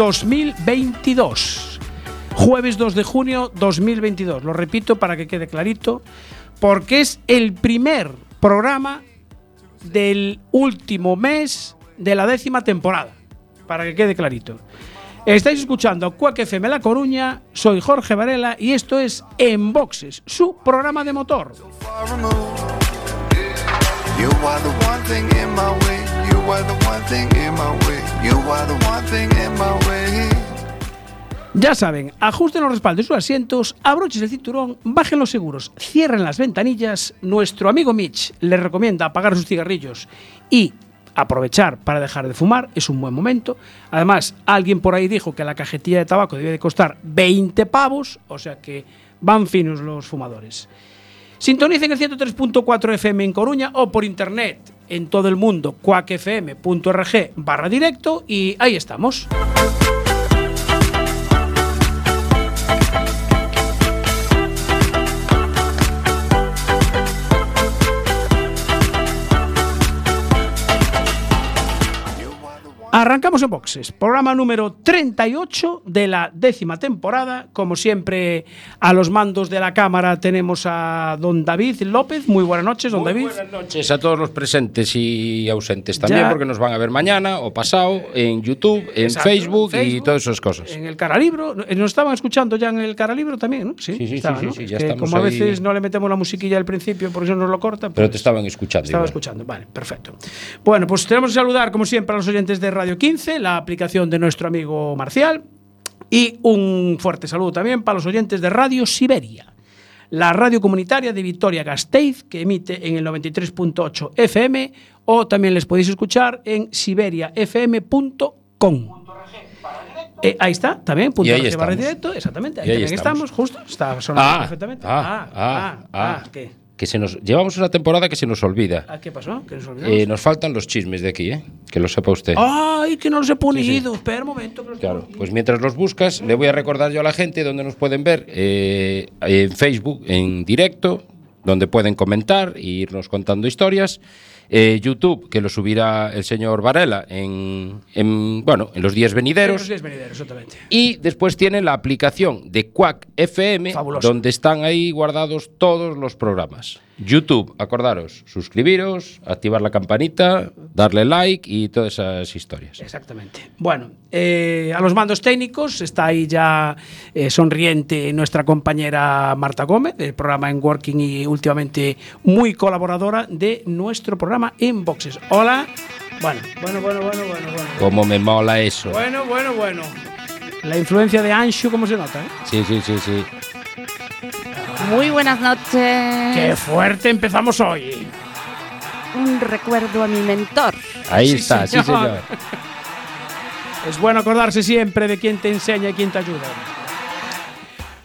...2022... Jueves 2 de junio 2022. Lo repito para que quede clarito, porque es el primer programa del último mes de la décima temporada. Para que quede clarito. Estáis escuchando Cuac FM La Coruña, soy Jorge Varela y esto es En Boxes, su programa de motor. Ya saben, ajusten los respaldos de sus asientos, abrochen el cinturón, bajen los seguros, cierren las ventanillas. Nuestro amigo Mitch les recomienda apagar sus cigarrillos y aprovechar para dejar de fumar, es un buen momento. Además, alguien por ahí dijo que la cajetilla de tabaco debe de costar 20 pavos, o sea que van finos los fumadores. Sintonicen el 103.4 FM en Coruña o por internet en todo el mundo, cuacfm.org barra directo y ahí estamos. Arrancamos en boxes, programa número 38 de la décima temporada. Como siempre, a los mandos de la cámara tenemos a don David López. Muy buenas noches, don David. Buenas noches a todos los presentes y ausentes también, Ya. porque nos van a ver mañana o pasado en YouTube, en Exacto, Facebook, y Facebook, todas esas cosas. En el Caralibro, Eh, nos estaban escuchando ya en el Caralibro también, ¿no? Sí, sí, sí, estaban, sí, ¿no? sí, Es ya estamos como a veces no le metemos la musiquilla al principio porque eso nos lo corta. Pero pues- te estaban escuchando. Estaba igual. escuchando, vale, perfecto. Bueno, pues tenemos que saludar, como siempre, a los oyentes de Radio 15, la aplicación de nuestro amigo Marcial. Y un fuerte saludo también para los oyentes de Radio Siberia, la radio comunitaria de Vitoria Gasteiz, que emite en el 93.8 FM, o también les podéis escuchar en siberiafm.com. Eh, ahí está, también, punto barra directo, exactamente, ahí, Y ahí también estamos. estamos. justo, está sonando Ah, perfectamente. ah, ah, ah. ¿qué? Que se nos, llevamos una temporada que se nos olvida. Ah, ¿Qué pasó? ¿Que nos? Eh, nos faltan los chismes de aquí, ¿eh? Que lo sepa usted. ¡Ay, que no los he ponido! Sí, sí. Espera un momento. Que los Claro, pues mientras los buscas, le voy a recordar yo a la gente donde nos pueden ver eh, en Facebook, en directo, donde pueden comentar e irnos contando historias. Eh, YouTube, que lo subirá el señor Varela en, en, bueno, en los días Los venideros. días venideros, exactamente. Y después tiene la aplicación de Quack FM, Fabuloso. donde están ahí guardados todos los programas. YouTube, acordaros, suscribiros, activar la campanita, darle like y todas esas historias. Exactamente. Bueno, eh, a los mandos técnicos está ahí ya eh, sonriente nuestra compañera Marta Gómez, del programa En Working y últimamente muy colaboradora de nuestro programa En Boxes. Hola. Bueno, bueno, bueno, bueno, bueno, bueno. Cómo me mola eso. Bueno, bueno, bueno. La influencia de Anshu, ¿cómo se nota? eh? Sí, sí, sí, sí. Muy buenas noches. ¡Qué fuerte empezamos hoy! Un recuerdo a mi mentor. Ahí Sí, está, sí, señor. Es bueno acordarse siempre de quién te enseña y quién te ayuda.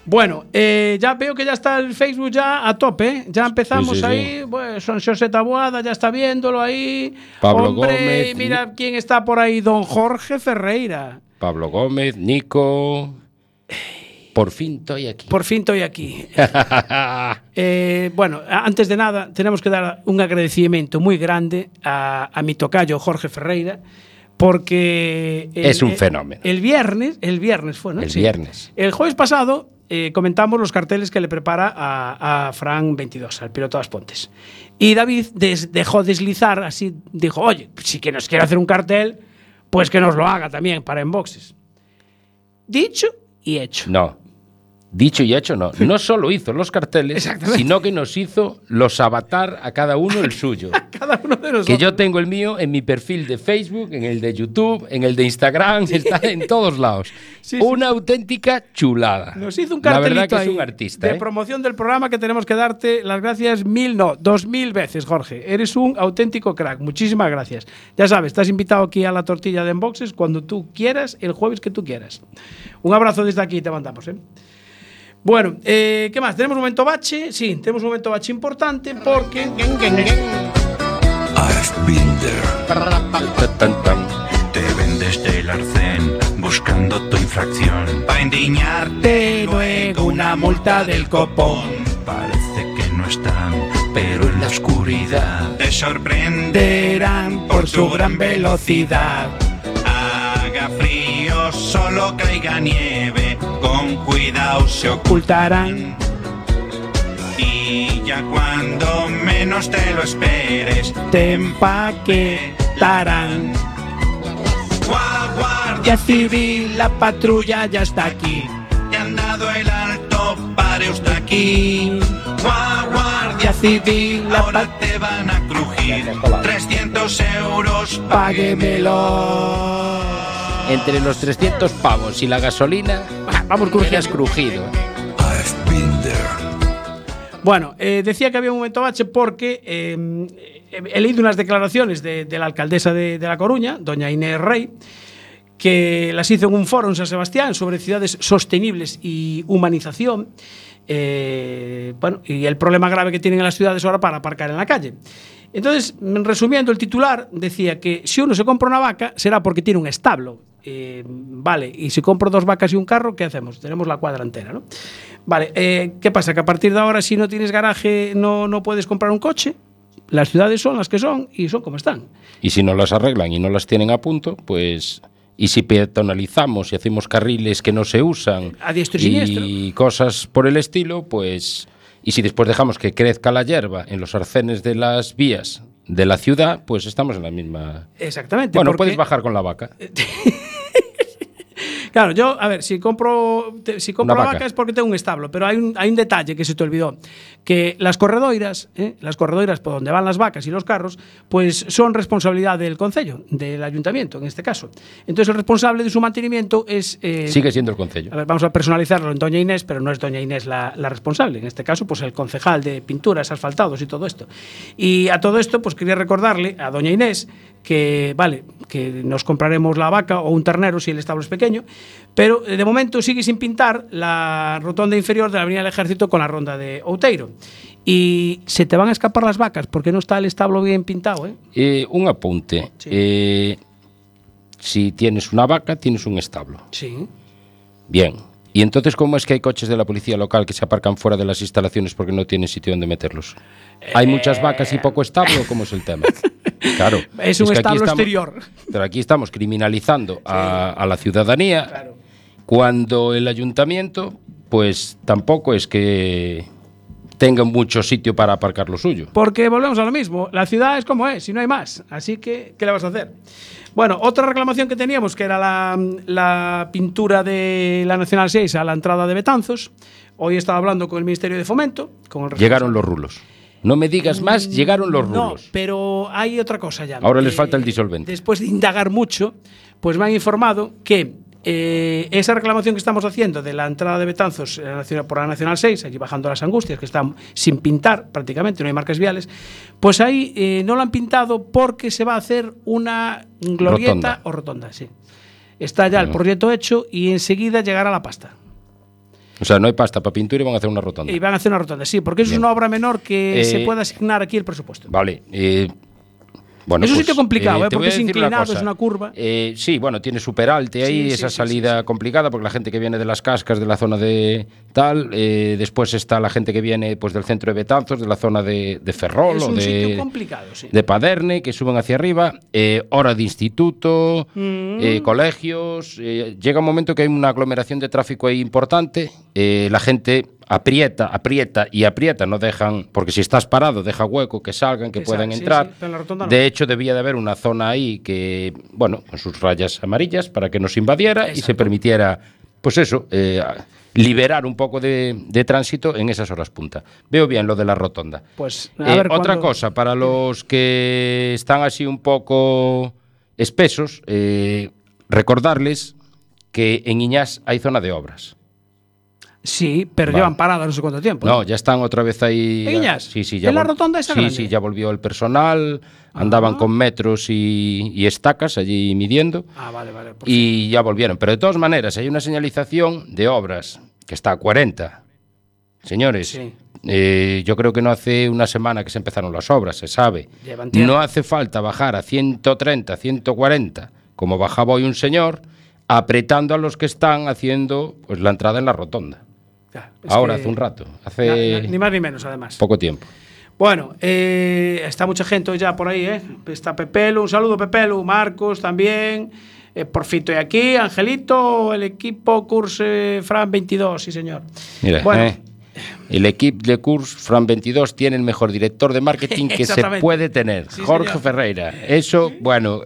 Bueno, eh, ya veo que ya está el Facebook ya a tope. ¿eh? Ya empezamos Sí, sí, sí. ahí. Pues son José Taboada, ya está viéndolo ahí. Pablo Hombre, Gómez. Mira quién está por ahí, don Jorge Ferreira. Pablo Gómez, Nico. Por fin estoy aquí. Por fin estoy aquí. Eh, bueno, antes de nada, tenemos que dar un agradecimiento muy grande a, a mi tocayo Jorge Ferreira, porque... el- Es un el- fenómeno. El viernes, el viernes fue, ¿no? El viernes. El jueves pasado eh, comentamos los carteles que le prepara a, a Fran 22, al piloto de las Pontes. Y David des- dejó deslizar, así, dijo, oye, si que nos quiere hacer un cartel, pues que nos lo haga también para Enboxes. Dicho y hecho. No. Dicho y hecho, no. No solo hizo los carteles, sino que nos hizo los avatar a cada uno el suyo. Cada uno de nosotros. Que yo tengo el mío en mi perfil de Facebook, en el de YouTube, en el de Instagram, está en todos lados. Sí, sí. Una auténtica chulada. Nos hizo un La cartelito verdad que es un artista. de ¿eh? promoción del programa que tenemos que darte las gracias mil, no, dos mil veces, Jorge. Eres un auténtico crack. Muchísimas gracias. Ya sabes, estás invitado aquí a la tortilla de Enboxes cuando tú quieras, el jueves que tú quieras. Un abrazo desde aquí, te mandamos, ¿eh? Bueno, eh, ¿qué más? ¿Tenemos un momento bache? Sí, tenemos un momento bache importante porque... I've been there. Te vendes del arcén buscando tu infracción. Pa' indignarte luego una multa del copón. Parece que no están, pero en la oscuridad te sorprenderán por su gran velocidad. Haga frío, solo caiga nieve. Con cuidado se ocultarán. Y ya cuando menos te lo esperes, te empaquetarán. Gua- guardia Civil, la patrulla ya está aquí. te han dado el alto, pare usted aquí. Gua- Guardia Civil, la Ahora te van a crujir 300 euros, páguemelo. Entre los 300 pavos y la gasolina, Vamos crujiendo. crujido. I've been there. Bueno, eh, decía que había un momento bache porque eh, he leído unas declaraciones de, de la alcaldesa de, de La Coruña, doña Inés Rey, que las hizo en un foro en San Sebastián sobre ciudades sostenibles y humanización. eh, bueno, y el problema grave que tienen en las ciudades ahora para aparcar en la calle. Entonces, resumiendo, el titular decía que si uno se compra una vaca será porque tiene un establo. Eh, vale, y si compro dos vacas y un carro, ¿qué hacemos? Tenemos la cuadra entera, ¿no? Vale, eh, ¿qué pasa? Que a partir de ahora, si no tienes garaje, no, no puedes comprar un coche. Las ciudades son las que son y son como están. Y si no las arreglan y no las tienen a punto, pues. Y si peatonalizamos y hacemos carriles que no se usan A diestro y y cosas por el estilo, pues. Y si después dejamos que crezca la hierba en los arcenes de las vías de la ciudad, pues estamos en la misma. Exactamente. Bueno, porque- puedes bajar con la vaca. Claro, yo, a ver, si compro, te- si compro vaca. vaca es porque tengo un establo, pero hay un, hay un detalle que se te olvidó, que las corredoiras, ¿eh? las corredoiras por donde van las vacas y los carros, pues son responsabilidad del concello, del ayuntamiento en este caso. Entonces el responsable de su mantenimiento es... eh, Sigue siendo el concello. a ver, vamos a personalizarlo en Doña Inés, pero no es Doña Inés la, la responsable. En este caso, pues el concejal de pinturas, asfaltados y todo esto. Y a todo esto, pues quería recordarle a Doña Inés que, vale, que nos compraremos la vaca o un ternero si el establo es pequeño, pero eh, de momento sigue sin pintar la rotonda inferior de la Avenida del Ejército con la ronda de Outeiro. Y se te van a escapar las vacas porque no está el establo bien pintado, ¿eh? Eh, un apunte. Sí. Eh, si tienes una vaca, tienes un establo. Sí. Bien. ¿Y entonces cómo es que hay coches de la policía local que se aparcan fuera de las instalaciones porque no tienen sitio donde meterlos? ¿Hay muchas vacas y poco establo? ¿Cómo es el tema? Claro. Es un que aquí establo estamos- exterior. Pero aquí estamos criminalizando a, a la ciudadanía Claro. cuando el ayuntamiento, pues tampoco es que tenga mucho sitio para aparcar lo suyo. Porque volvemos a lo mismo, la ciudad es como es y no hay más, así que ¿qué le vas a hacer? Bueno, otra reclamación que teníamos, que era la, la pintura de la Nacional 6 a la entrada de Betanzos, hoy estaba hablando con el Ministerio de Fomento, con el Llegaron los rulos. No me digas más, llegaron los No, rulos. pero hay otra cosa ya. Ahora les Eh, falta el disolvente. Después de indagar mucho, pues me han informado que eh, esa reclamación que estamos haciendo de la entrada de Betanzos por la Nacional 6, allí bajando las Angustias, que están sin pintar prácticamente, no hay marcas viales, pues ahí eh, no lo han pintado porque se va a hacer una glorieta Rotonda. o rotonda, sí. Está ya el proyecto hecho y enseguida llegará la pasta. O sea, no hay pasta para pintura y van a hacer una rotonda. Y van a hacer una rotonda, sí, porque eso Bien. es una obra menor que eh, se puede asignar aquí el presupuesto. Vale, eh, bueno, Es un pues, sitio complicado, ¿eh? voy porque es inclinado, es una curva. Eh, sí, bueno, tiene su peralte ahí, Sí, esa sí, salida complicada, porque la gente que viene de las cascas, de la zona de tal, eh, después está la gente que viene pues del centro de Betanzos, de la zona de, de Ferrol es o un de, sitio complicado, sí. de Paderne, que suben hacia arriba, eh, hora de instituto, Mm. eh, colegios. eh, llega un momento que hay una aglomeración de tráfico ahí importante, eh, la gente aprieta, aprieta y aprieta, no dejan, porque si estás parado, deja hueco, que salgan, que Que puedan entrar. sí, en no. de hecho, debía de haber una zona ahí que, bueno, con sus rayas amarillas para que nos invadiera y se permitiera, pues eso, eh, liberar un poco de, de tránsito en esas horas punta. Veo bien lo de la rotonda. Pues, a Eh, ver otra cosa, para los que están así un poco espesos, eh, recordarles que en Iñás hay zona de obras. Sí, pero Vale. llevan paradas no sé cuánto tiempo. No, ya están otra vez ahí. ¿En Iñás? Sí, sí, ya ¿En la rotonda esa Sí, grande? sí, ya volvió el personal, andaban Ah. con metros y, y estacas allí midiendo Ah, vale, vale. y ya volvieron. Pero de todas maneras, hay una señalización de obras que está a 40. Señores, Sí. eh, yo creo que no hace una semana que se empezaron las obras, se sabe. No hace falta bajar a 130, 140, como bajaba hoy un señor, apretando a los que están haciendo pues, la entrada en la rotonda. Ya, Ahora, hace un rato, hace ni más ni menos, además. poco tiempo. Bueno, eh, está mucha gente ya por ahí, ¿eh? Está Pepelu, un saludo Pepelu, Marcos también, eh, Porfito y aquí, Angelito, el equipo Curse Fran 22, sí señor. Mira, bueno, eh, el equipo de Curs Fran 22 tiene el mejor director de marketing que se puede tener, Sí, Jorge señor. Ferreira. Eso, bueno,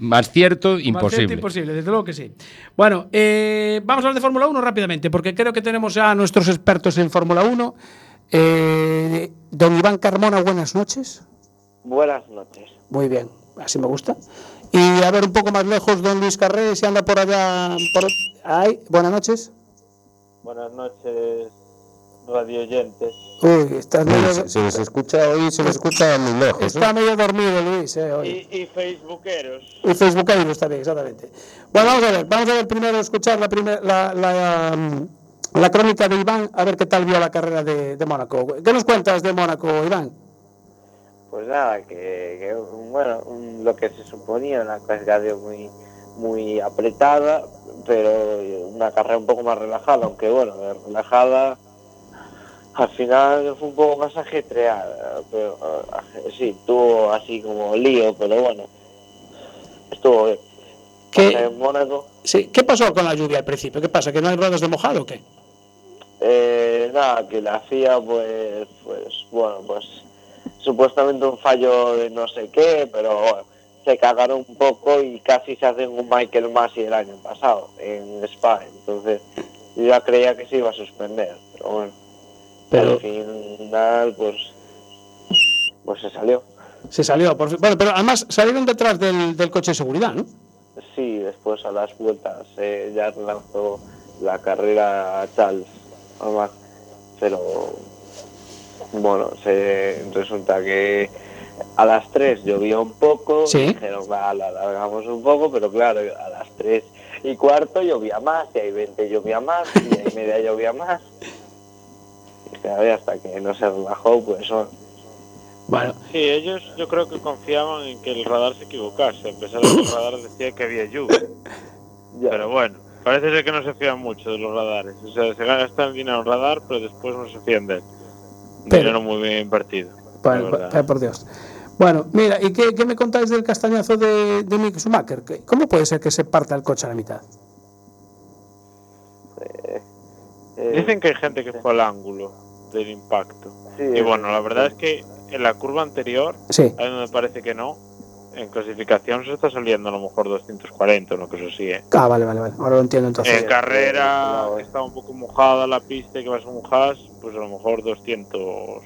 más cierto, Más imposible. cierto, imposible, desde luego que sí. Bueno, eh, vamos a hablar de Fórmula 1 rápidamente, porque creo que tenemos ya a nuestros expertos en Fórmula 1. Eh, don Iván Carmona, buenas noches. Buenas noches. Muy bien, así me gusta. Y a ver, un poco más lejos, don Luis Carré, si anda por allá. Por... Ay, buenas noches. Buenas noches, radio oyentes. Uy, estás medio, Se les escucha hoy, se les escucha muy lejos. está medio dormido, Luis. Eh, hoy. Y, y facebookeros. Y Facebookero está bien, exactamente. Bueno, vamos a ver, vamos a ver primero escuchar la, primer- la, la, mm, la crónica de Iván, a ver qué tal vio la carrera de, de Mónaco. ¿Qué nos cuentas de Mónaco, Iván? Pues nada, que, que, bueno, un- lo que se suponía una clasificación muy, muy apretada, pero una carrera un poco más relajada, aunque bueno, relajada al final fue un poco más ajetreada, pero eh, sí, tuvo así como lío, pero bueno, estuvo bien. ¿Qué, En Mónaco, sí, ¿Qué pasó con la lluvia al principio? ¿Qué pasa? ¿Que no hay ruedas de mojado o qué? Eh, nada, que la hacía pues, pues, bueno, pues supuestamente un fallo de no sé qué, pero bueno, se cagaron un poco y casi se hacen un Michael Massey el año pasado en Spa, entonces yo ya creía que se iba a suspender, pero bueno, Pero- al final pues, pues se salió. Se salió, por fin. Bueno, pero además salieron detrás del, del coche de seguridad, ¿no? Sí, después a las vueltas eh, ya lanzó la carrera Charles, además, pero bueno, se, resulta que a las 3 llovió un poco, Sí. dijeron, va, la alargamos un poco, pero claro, a las 3 y cuarto llovía más, y ahí 20 llovía más, y ahí media llovía más. Hasta que no se relajó, pues bueno, Bueno, Sí, ellos yo creo que confiaban en que el radar se equivocase, a pesar de que el radar decía que había lluvia. ya. Pero bueno, parece ser que no se fían mucho de los radares. O sea, se gastan dinero en radar, pero después no se fían de él. Un Pero- Dinero muy bien invertido. eh, por Dios. Bueno, mira, ¿y qué, qué me contáis del castañazo de, de Mick Schumacher? ¿Qué- ¿Cómo puede ser que se parta el coche a la mitad? Eh, Dicen que hay gente que fue al ángulo del impacto. sí, Y bueno, la verdad es que en la curva anterior, Sí. a mí me parece que no. En clasificación se está saliendo a lo mejor 240 o una cosa así, ¿eh? Ah, vale, vale, vale. Ahora lo entiendo entonces. En carrera, no, que está un poco mojada la pista y que vas a mojar, pues a lo mejor 200.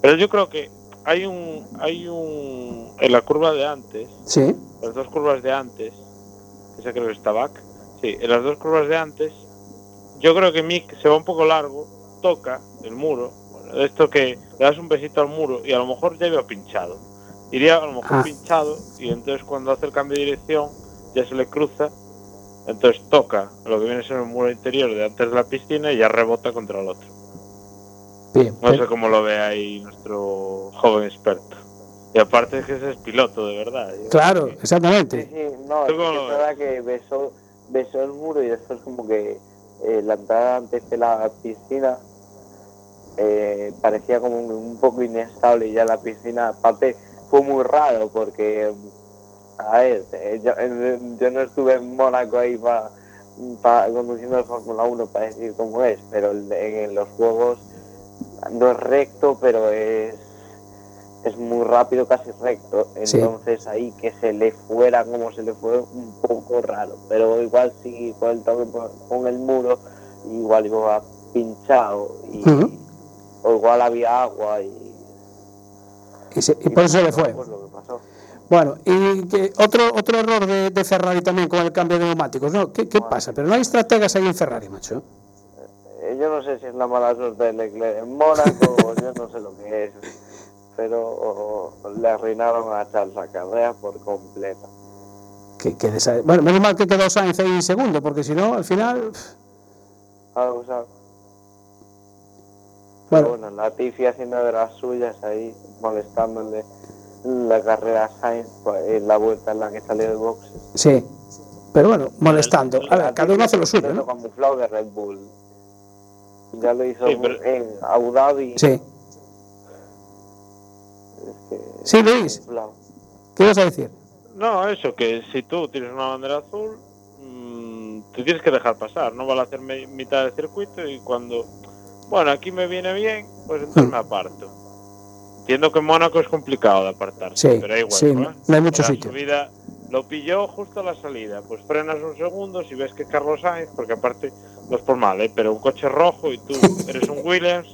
Pero yo creo que hay un, hay un, en la curva de antes, Sí. las dos curvas de antes, esa creo que está back, sí, en las dos curvas de antes, yo creo que Mick se va un poco largo, toca el muro, bueno, de esto que le das un besito al muro y a lo mejor ya iba pinchado. Iría a lo mejor Ah. pinchado y entonces cuando hace el cambio de dirección ya se le cruza, entonces toca lo que viene a ser el muro interior de antes de la piscina y ya rebota contra el otro. Bien. No sé cómo lo ve ahí nuestro joven experto. Y aparte es que ese es piloto, de verdad. Claro, que- Sí, exactamente. sí, no, ¿Tú es, que verdad que besó, besó el muro y después como que eh, la entrada antes de la piscina eh, parecía como un, un poco inestable ya la piscina aparte fue muy raro porque a ver, eh, yo, yo no estuve en Mónaco ahí para conduciendo el Fórmula 1 para decir cómo es, pero de- en los juegos no es recto, pero es es muy rápido, casi recto. Sí. Entonces ahí que se le fuera como se le fue un poco raro. Pero igual sí, con el toque con el muro, igual iba pinchado y. o igual había agua y, Y, se- y por eso se le fue. pasó. Bueno, y que otro, otro error de, de Ferrari también con el cambio de neumáticos, ¿no? ¿Qué, qué pasa? Pero no hay estrategas ahí en Ferrari, macho. Eh, yo no sé si es la mala suerte de Leclerc en Mónaco, yo no sé lo que es, pero le arruinaron a Charles la carrera por completo. Que, que desa- Bueno, menos mal que quedó Sainz ahí segundo, porque si no, al final... pff, Ah, o sea, Bueno, Bueno, Latifi haciendo de las suyas ahí, molestándole la carrera Sainz pues, en la vuelta en la que salió de boxes. sí. Pero bueno, molestando. A ver, cada uno hace lo suyo, ¿no? camuflado de Red Bull. Ya lo hizo Sí, pero- en Abu Dhabi. Sí. es que- Sí, Luis. ¿qué ibas a decir? No, eso, que si tú tienes una bandera azul, mm, te tienes que dejar pasar, no vale hacer mitad del circuito y cuando, bueno, aquí me viene bien, pues entonces me aparto. Entiendo que en Mónaco es complicado de apartarse, Sí, pero igual, sí, no- no hay mucho la sitio. subida lo pilló justo a la salida, pues frenas un segundo si ves que es Carlos Sainz, porque aparte no es por mal, ¿eh? pero un coche rojo y tú eres un Williams,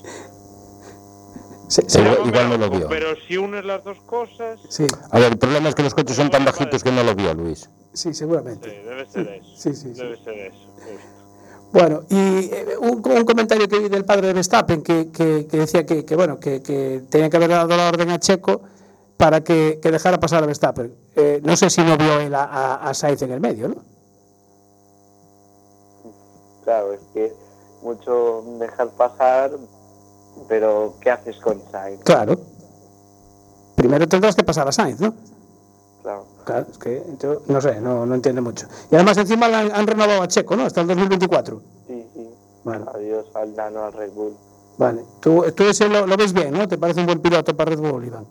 Sí, sí, Sí. Igual- no lo vio. pero si unes las dos cosas, sí, A ver, el problema es que los coches son tan bajitos que no lo vio Luis. sí, sí, seguramente. debe ser eso, Sí, sí, sí. debe ser eso. justo. Bueno, y eh, un, un comentario que vi del padre de Verstappen que, que- que decía que, que, bueno que, que tenía que haber dado la orden a Checo para que, que dejara pasar a Verstappen. Eh, no sé si no vio él a, a, a Sainz en el medio, ¿no? Claro, es que mucho dejar pasar, pero ¿qué haces con Sainz? Claro. Primero tendrás que pasar a Sainz, ¿no? Claro. Claro, es que yo no sé, no, no entiende mucho. Y además encima han, han renovado a Checo, ¿no? Hasta el 2024. Sí, sí. Bueno, Adiós al nano al Red Bull. vale. Tú, tú ese lo, lo ves bien, ¿no? ¿Te parece un buen piloto para Red Bull, Iván?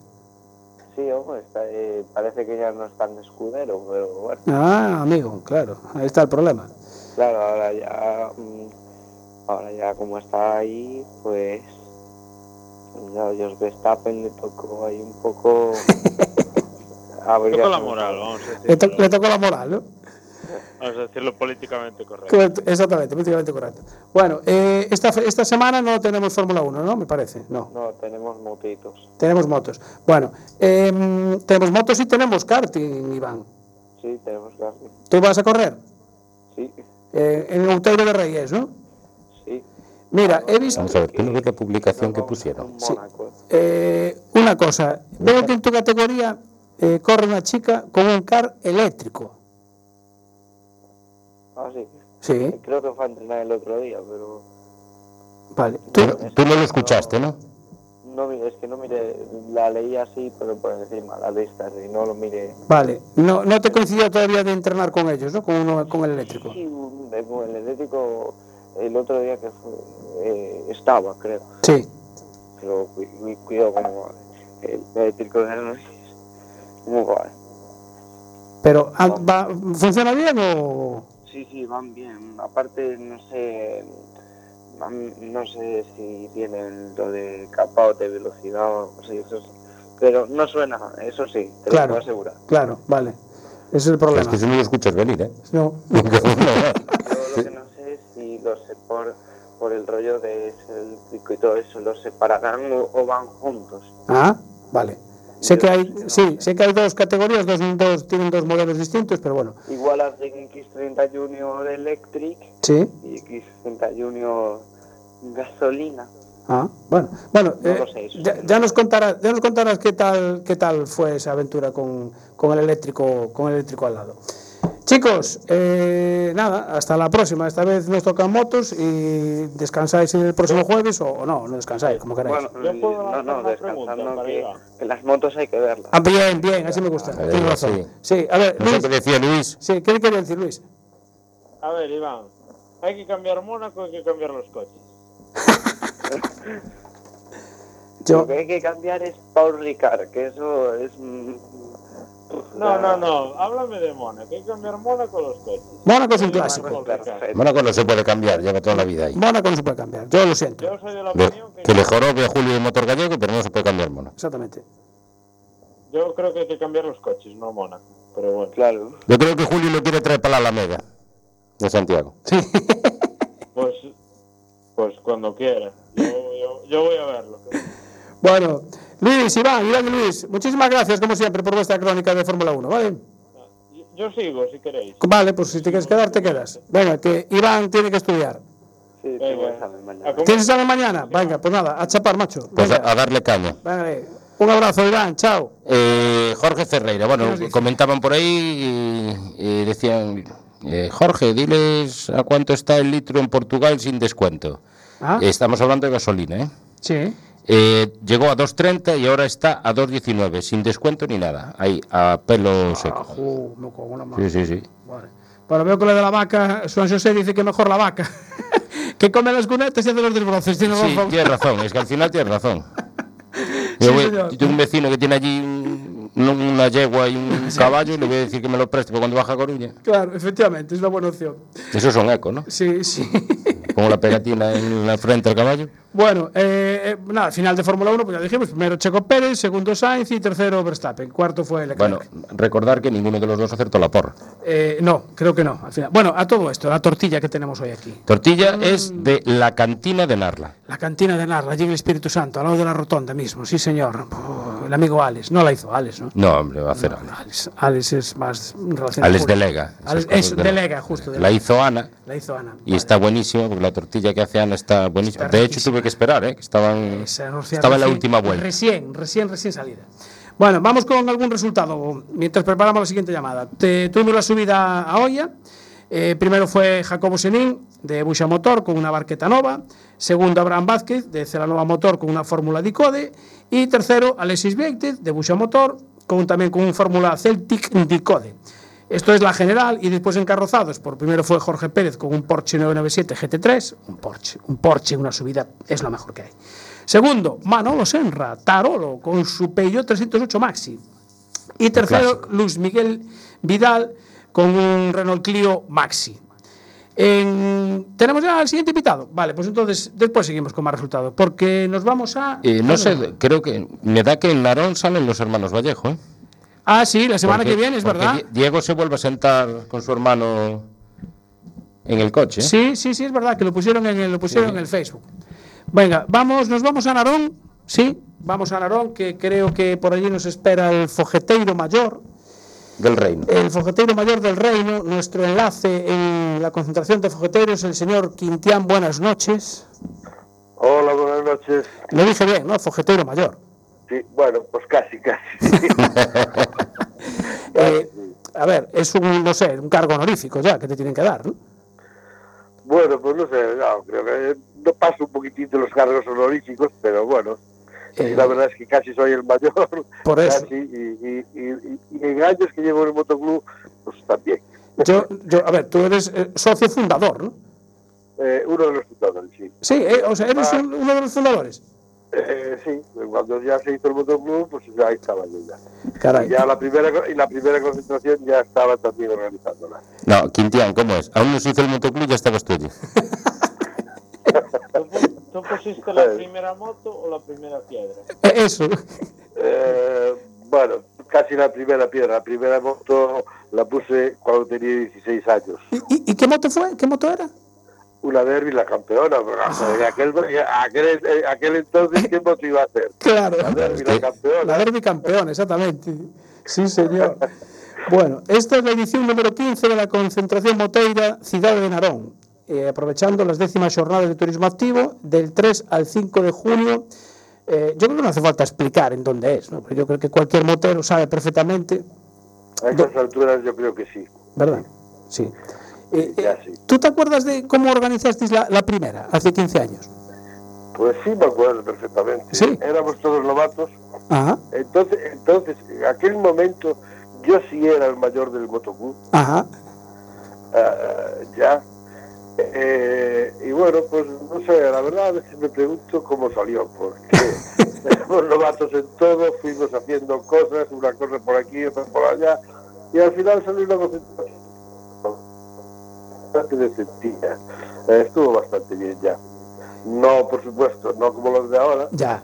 Sí, está, eh, parece que ya no es tan escudero, pero bueno. Ah, amigo, claro, ahí está el problema. Claro, ahora ya, mm, ahora ya como está ahí, pues ya Jos Verstappen le tocó ahí un poco. abrir Toca la su- moral, vamos a Le, decirlo, to- le tocó la moral, ¿no? vamos a decirlo políticamente correcto. Exactamente, políticamente correcto. Bueno, eh, esta, esta semana no tenemos Fórmula 1, ¿no? Me parece, no. No, tenemos motitos. Tenemos motos. Bueno, em, tenemos motos y tenemos karting, Iván. Sí, tenemos karting. ¿Tú vas a correr? Sí, Eh, en Outeiro de Reyes, ¿no? sí. Mira, he visto Vamos a ver, ¿quién no ve la publicación que pusieron? Sí. Mónaco. eh, una cosa. Veo que en tu categoría eh, corre una chica con un car eléctrico. Ah, sí. Sí, Creo que fue a entrenar el otro día, pero vale. Tú, no lo escuchaste, ¿no? no mire, es que no mire, la leí así, pero por encima, la lista, y no lo mire. vale, no, no te coincidió todavía de entrenar con ellos, ¿no? Con, uno, con el eléctrico. Sí, con el eléctrico el otro día que fue, eh, estaba, creo. Sí. Pero cu- cu- cuidado cómo va. El eléctrico de Reyes, ¿Cómo va? Pero, ah, va- ¿funciona bien o...? Sí, sí, van bien. Aparte, no sé, van- no sé si tienen lo de capado de velocidad o eso sí. Pero no suena, eso sí, te Claro. lo puedo asegurar. Claro, vale. Ese es el Es problema. que si no lo escuchas venir, ¿eh? No. Yo lo que no sé es si los por, por el rollo de ese eléctrico y todo eso, los separarán o, o van juntos. Ah, vale. Sé que hay, sí, sé que hay dos categorías, dos, dos tienen dos modelos distintos, pero bueno. Igual hacen X30 Junior Electric Sí. y X30 Junior gasolina. Ah, bueno, bueno, No eh, sé, ya, ya nos contarás, ya nos contarás qué tal, qué tal fue esa aventura con, con el eléctrico, con el eléctrico al lado. Chicos, eh, nada, hasta la próxima. Esta vez nos tocan motos y descansáis el próximo jueves o, o no, no descansáis, como queráis. Bueno, Yo puedo no, no, descansando que, que las motos hay que verlas. Ah, bien, bien, así me gusta. Ver, Tienes razón. sí. Sí, a ver, Luis. qué decía Luis. Sí, ¿qué le quería decir Luis? A ver, Iván, hay que cambiar Mónaco, hay que cambiar los coches. Yo, Lo que hay que cambiar es Paul Ricard, que eso es... No, no, no, háblame de Mónaco, hay que cambiar Mónaco los coches. Mónaco es un clásico. Mónaco no se puede cambiar, lleva toda la vida ahí. Mónaco no se puede cambiar. Yo lo siento. Yo soy de la opinión que, que le jorobe a Julio de Motor Gallego, pero no se puede cambiar Mónaco. Exactamente. yo creo que hay que cambiar los coches, no Mónaco. Pero bueno, Claro. Yo creo que Julio lo quiere traer para la Alameda de Santiago. pues Pues cuando quiera. Yo, yo- yo voy a verlo. Bueno, Luis, Iván, Iván y Luis, muchísimas gracias como siempre por vuestra crónica de Fórmula 1, ¿vale? Yo- sigo, si queréis. Vale, pues si te quieres quedar, te quedas. Venga, que Iván tiene que estudiar. Sí, tengo examen mañana. ¿Tienes examen mañana? Venga, pues nada, a chapar, macho. Pues a, darle caña. venga, un abrazo, Iván, chao. Eh, Jorge Ferreira, bueno, comentaban por ahí y, y decían, eh, Jorge, diles a cuánto está el litro en Portugal sin descuento. Ah, Estamos hablando de gasolina, ¿eh? sí. Eh, llegó a 2.30 y ahora está a 2.19, sin descuento ni nada. Ahí, a pelo seco. Ajú, me cago en la mano. Sí, sí, sí. Vale. Bueno, veo que lo de la vaca, Juan José dice que mejor la vaca. que come las cunetas y hace los desbroces. Tiene Sí, razón. tienes razón, es que al final tienes razón. Sí, Yo, voy- yo tengo un vecino que tiene allí un- una yegua y un caballo y le voy a decir que me lo preste para cuando baja a Coruña. Claro, efectivamente, es una buena opción. Eso son eco, ¿no? Sí, sí. Pongo la pegatina en la frente al caballo. Bueno, eh, eh, nada, final de Fórmula 1, pues ya dijimos, primero Checo Pérez, segundo Sainz y tercero Verstappen, cuarto fue Leclerc. Bueno, recordar que ninguno de los dos acertó la porra. Eh, no, creo que no, al final. Bueno, a todo esto, la tortilla que tenemos hoy aquí. Tortilla es de la cantina de Narla. La cantina de Narra, allí en el Espíritu Santo, al lado de la rotonda mismo, sí señor. El amigo Alex, no la hizo Alex, ¿no? No, hombre, va a hacer algo. Alex, Alex es más relacionado. Alex delega. Alex- es, de- delega, justo. La delega. hizo Ana La hizo Ana. y está buenísimo porque la tortilla que hace Ana está buenísima. Está De hecho, tuve que esperar, ¿eh? Que estaban, anuncia estaba en la última vuelta. Recién, recién, recién salida. Bueno, vamos con algún resultado mientras preparamos la siguiente llamada. Te- tuvimos la subida a Olla. Eh, primero fue Jacobo Senín de Busha Motor con una barqueta nova. Segundo, Abraham Vázquez de Celanova Motor con una Fórmula Dicode. Y tercero, Alexis Vieitez de Busha Motor con, también con un Fórmula Celtic Dicode. Esto es la general y después encarrozados. Por primero fue Jorge Pérez con un Porsche 997 GT3. Un Porsche, un Porsche, una subida, es lo mejor que hay. Segundo, Manolo Senra, Tarolo, con su Peugeot 308 Maxi. Y tercero, Luis Miguel Vidal, con un Renault Clio Maxi. En- ¿Tenemos ya al siguiente invitado? Vale, pues entonces después seguimos con más resultados, porque nos vamos a... Eh, no sé, creo que me da que en Narón salen los hermanos Vallejo, ¿eh? Ah, sí, la semana Porque- que viene, es verdad. Di- Diego se vuelve a sentar con su hermano en el coche. ¿eh? Sí, sí, sí, es verdad que lo pusieron en el, lo pusieron en el Facebook. Venga, vamos, nos vamos a Narón, sí, vamos a Narón, que creo que por allí nos espera el fogeteiro mayor, Del reino. el fogeteiro mayor del reino, nuestro enlace en la concentración de fogeteiros, el señor Quintián, buenas noches. Hola, buenas noches. Lo dije bien, ¿no? Fogeteiro mayor. Sí, bueno, pues casi, casi. Eh, a ver, es un, no sé, un cargo honorífico ya que te tienen que dar, ¿no? bueno, pues no sé, no, creo que no paso un poquitito los cargos honoríficos, pero bueno, Eh, la verdad es que casi soy el mayor. Por eso. Casi, y, y, y, y en años que llevo en el motoclub, pues también. Yo, yo, a ver, tú eres eh, socio fundador, ¿no? Eh, uno de los fundadores, sí. Sí, eh, o sea, eres Ah. un- uno de los fundadores. Eh, sí, cuando ya se hizo el motoclub, pues ya estaba yo ya. Caray. Y ya la primera, y la primera concentración ya estaba también organizándola. No, Quintián, ¿cómo es? Aún no se hizo el motoclub y ya estabas tú allí. ¿Tú, tú pusiste la primera moto o la primera piedra? Eh, Eso. Eh, bueno, casi la primera piedra. La primera moto la puse cuando tenía 16 años. ¿Y, y- y qué moto fue? ¿Qué moto era? Una derby, la campeona. En aquel, aquel, eh, aquel entonces, ¿qué moto iba a hacer? Claro. La derby, la campeona. La Derby campeón, exactamente. Sí, señor. Bueno, esta es la edición número 15 de la concentración moteira Cidade de Narón, eh, aprovechando las décimas jornadas de turismo activo del 3 al 5 de junio. Eh, yo creo que no hace falta explicar en dónde es, ¿no? Yo creo que cualquier motero sabe perfectamente, A esas alturas yo creo que sí. ¿verdad? Sí. Eh, eh, sí. ¿Tú te acuerdas de cómo organizasteis la, la primera, hace 15 años? Pues sí, me acuerdo perfectamente. Sí. Éramos todos novatos. Ajá, Entonces, entonces, en aquel momento, yo sí era el mayor del motoclub. ajá. Ah, ya. Eh, y bueno, pues no sé, la verdad a veces me pregunto cómo salió, porque éramos novatos en todo, fuimos haciendo cosas, una cosa por aquí, otra por allá, y al final salió una concentración bastante decentilla. Eh, estuvo bastante bien ya. No, por supuesto, no como los de ahora, Ya.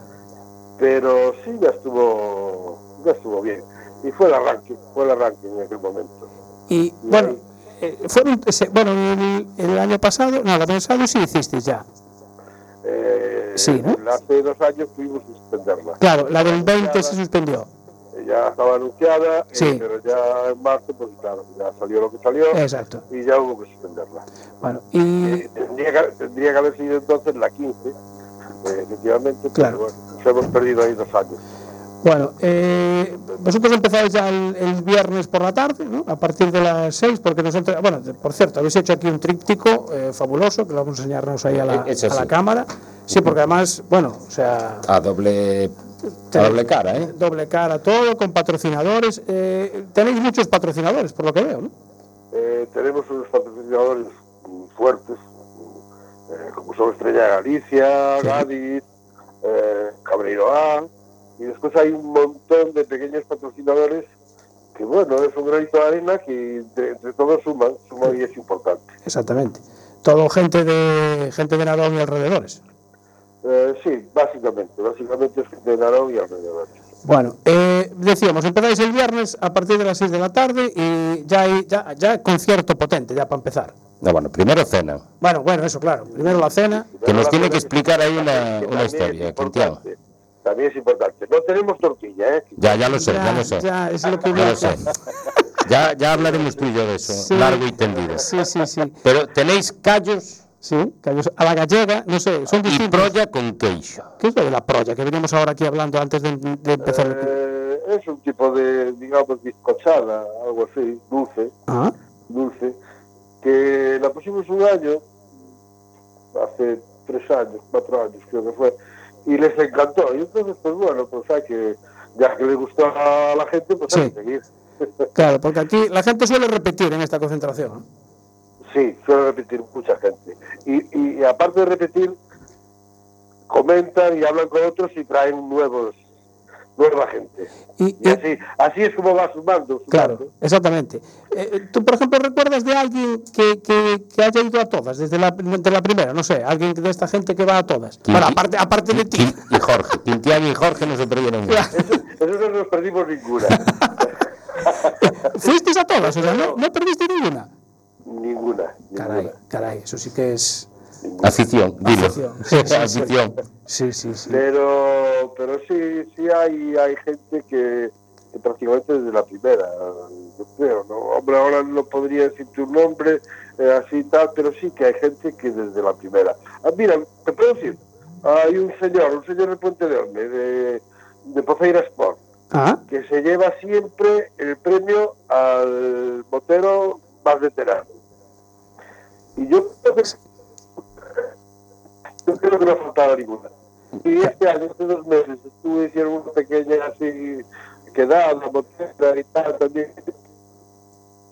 pero sí ya estuvo, ya estuvo bien. Y fue el arranque, fue el arranque en aquel momento. Y bueno, eh, fueron, ese- bueno el, el año pasado, no, el año pasado sí hicisteis ya. Sí, ¿no? Hace dos años tuvimos que suspenderla. Claro, la del 20 se suspendió. Eh, Ya estaba anunciada, eh, Sí. pero ya en marzo, pues claro, ya salió lo que salió Exacto. y ya hubo que suspenderla. Bueno, y Eh, tendría, que, tendría que haber sido entonces la 15, eh, efectivamente, Claro. pero bueno, nos hemos perdido ahí dos años. Bueno, eh, vosotros empezáis ya el, el viernes por la tarde, ¿no? A partir de las 6, porque nosotros, bueno, por cierto, habéis hecho aquí un tríptico eh, fabuloso, que lo vamos a enseñarnos ahí a la, Eh, a la cámara. Sí, porque además, bueno, o sea, A doble, a doble cara, ¿eh? doble cara todo, con patrocinadores. eh, tenéis muchos patrocinadores, por lo que veo, ¿no? Eh, tenemos unos patrocinadores fuertes, eh, como son Estrella de Galicia, Sí. Gadis, eh, Cabreiro A, y después hay un montón de pequeños patrocinadores que, bueno, es un granito de arena que entre, entre todos suman, suman y es importante. Exactamente. Todo gente de gente de Narón y alrededores. Eh, sí, básicamente, básicamente es de Narón y alrededor. Bueno, eh, decíamos, empezáis el viernes a partir de las 6 de la tarde y ya hay ya, ya concierto potente, ya para empezar. No, bueno, primero cena. Bueno, bueno, eso claro. Primero la cena. Que nos tiene que explicar ahí una, que una historia, Quintiano. También es importante. No tenemos tortilla, ¿eh? Ya, ya lo sé, ya, lo sé. Ya, es lo que Ya voy a lo sé. Ya, ya hablaremos tú y yo de eso, Sí. largo y tendido. Sí, sí, sí. Pero tenéis callos Sí, callos a la gallega, no sé, son y distintos. proya con queixo. ¿Qué es lo de la proya que veníamos ahora aquí hablando antes de, de empezar? el- Eh, es un tipo de, digamos, bizcochada, algo así, dulce, Ah, dulce, que la pusimos un año, hace tres años, cuatro años creo que fue, y les encantó. Y entonces, pues bueno, pues hay que, ya que le gustó a la gente, pues hay Sí. que seguir. claro, porque aquí la gente suele repetir en esta concentración. Sí, suele repetir mucha gente. Y, y aparte de repetir, comentan y hablan con otros y traen nuevos nueva gente. Y, Y y- así, así es como va sumando. sumando. claro, exactamente. Eh, eh, ¿Tú, por ejemplo, recuerdas de alguien que, que, que haya ido a todas, desde la, de la primera? No sé, alguien de esta gente que va a todas. Quinti- Bueno, aparte, aparte de ti. Y Jorge, Quintiano y Jorge no se perdieron nada. Eso no nos perdimos ninguna. ¿Fuisteis a todas? O sea, no, no perdiste ninguna. ninguna. Caray, ninguna. caray, eso sí que es. Afición, dilo. Afición, sí, sí, sí. Pero, pero sí, sí hay, hay gente que, que prácticamente desde la primera, yo creo, ¿no? Hombre, ahora no podría decirte un nombre eh, así y tal, pero sí que hay gente que desde la primera. Ah, mira, te puedo decir, hay un señor, un señor de Puente de Olme, de, de Poceira Sport, Ah, que se lleva siempre el premio al motero más veterano. Y yo creo que, yo creo que no ha faltado ninguna. Y este año, hace dos meses, estuve, hicieron una pequeña así, quedada, motera y tal, también.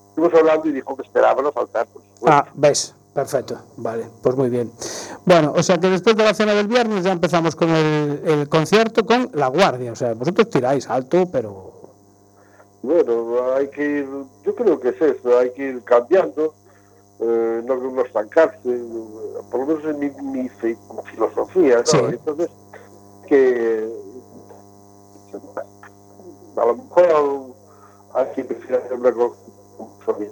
Estuvimos hablando y dijo que esperaba no faltar. ah, ves. Perfecto, vale, pues muy bien. Bueno, o sea que después de la cena del viernes ya empezamos con el, el concierto con La Guardia. O sea, vosotros tiráis alto, pero. Bueno, hay que ir, yo creo que es eso, hay que ir cambiando, eh, no, no estancarse, eh, por lo menos en mi, mi fi- filosofía, ¿no? Sí. Entonces, que a lo mejor hay que prefiere hacer una cosa bien.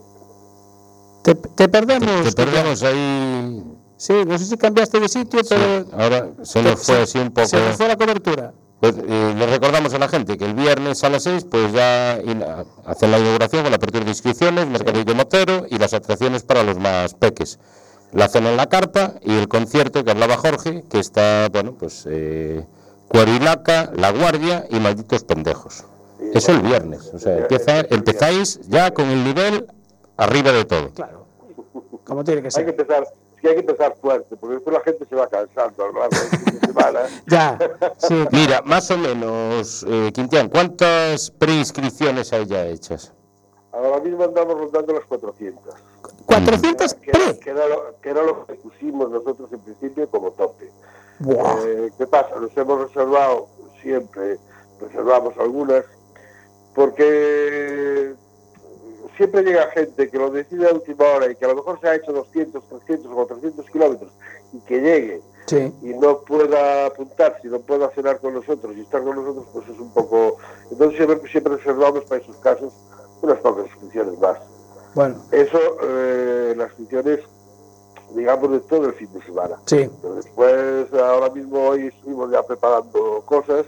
Te, te perdemos. Te perdemos ahí. Sí, no sé si cambiaste de sitio, Sí, pero. ahora se nos fue así un poco. Se nos fue la cobertura. Pues, eh, le recordamos a la gente que el viernes a las 6 pues ya hacen la inauguración con la apertura de inscripciones, mercadillo motero y las atracciones para los más peques. La cena en la carpa y el concierto que hablaba Jorge, que está, bueno, pues eh, Cuerilaca, La Guardia y Malditos Pendejos. Eso el viernes, o sea, empieza, empezáis ya con el nivel arriba de todo. Claro. Como tiene que Hay que ser. empezar, que hay que empezar fuerte, porque después la gente se va cansando a lo largo de semana. Ya, sí. Mira, más o menos, eh, Quintián, ¿cuántas preinscripciones hay ya hechas? Ahora mismo andamos rondando las 400. 400 que, era, pre. que era lo, que era lo que pusimos nosotros en principio como tope. Buah. Eh, ¿Qué pasa? Nos hemos reservado siempre, reservamos algunas, porque siempre llega gente que lo decide a última hora y que a lo mejor se ha hecho 200, 300 o 400 kilómetros y que llegue Sí. y no pueda apuntarse, y no pueda cenar con nosotros y estar con nosotros, pues es un poco... Entonces siempre, siempre reservamos para esos casos unas pocas inscripciones más. Bueno, Eso, eh, las funciones digamos, de todo el fin de semana. Sí. Pero después, ahora mismo hoy estuvimos ya preparando cosas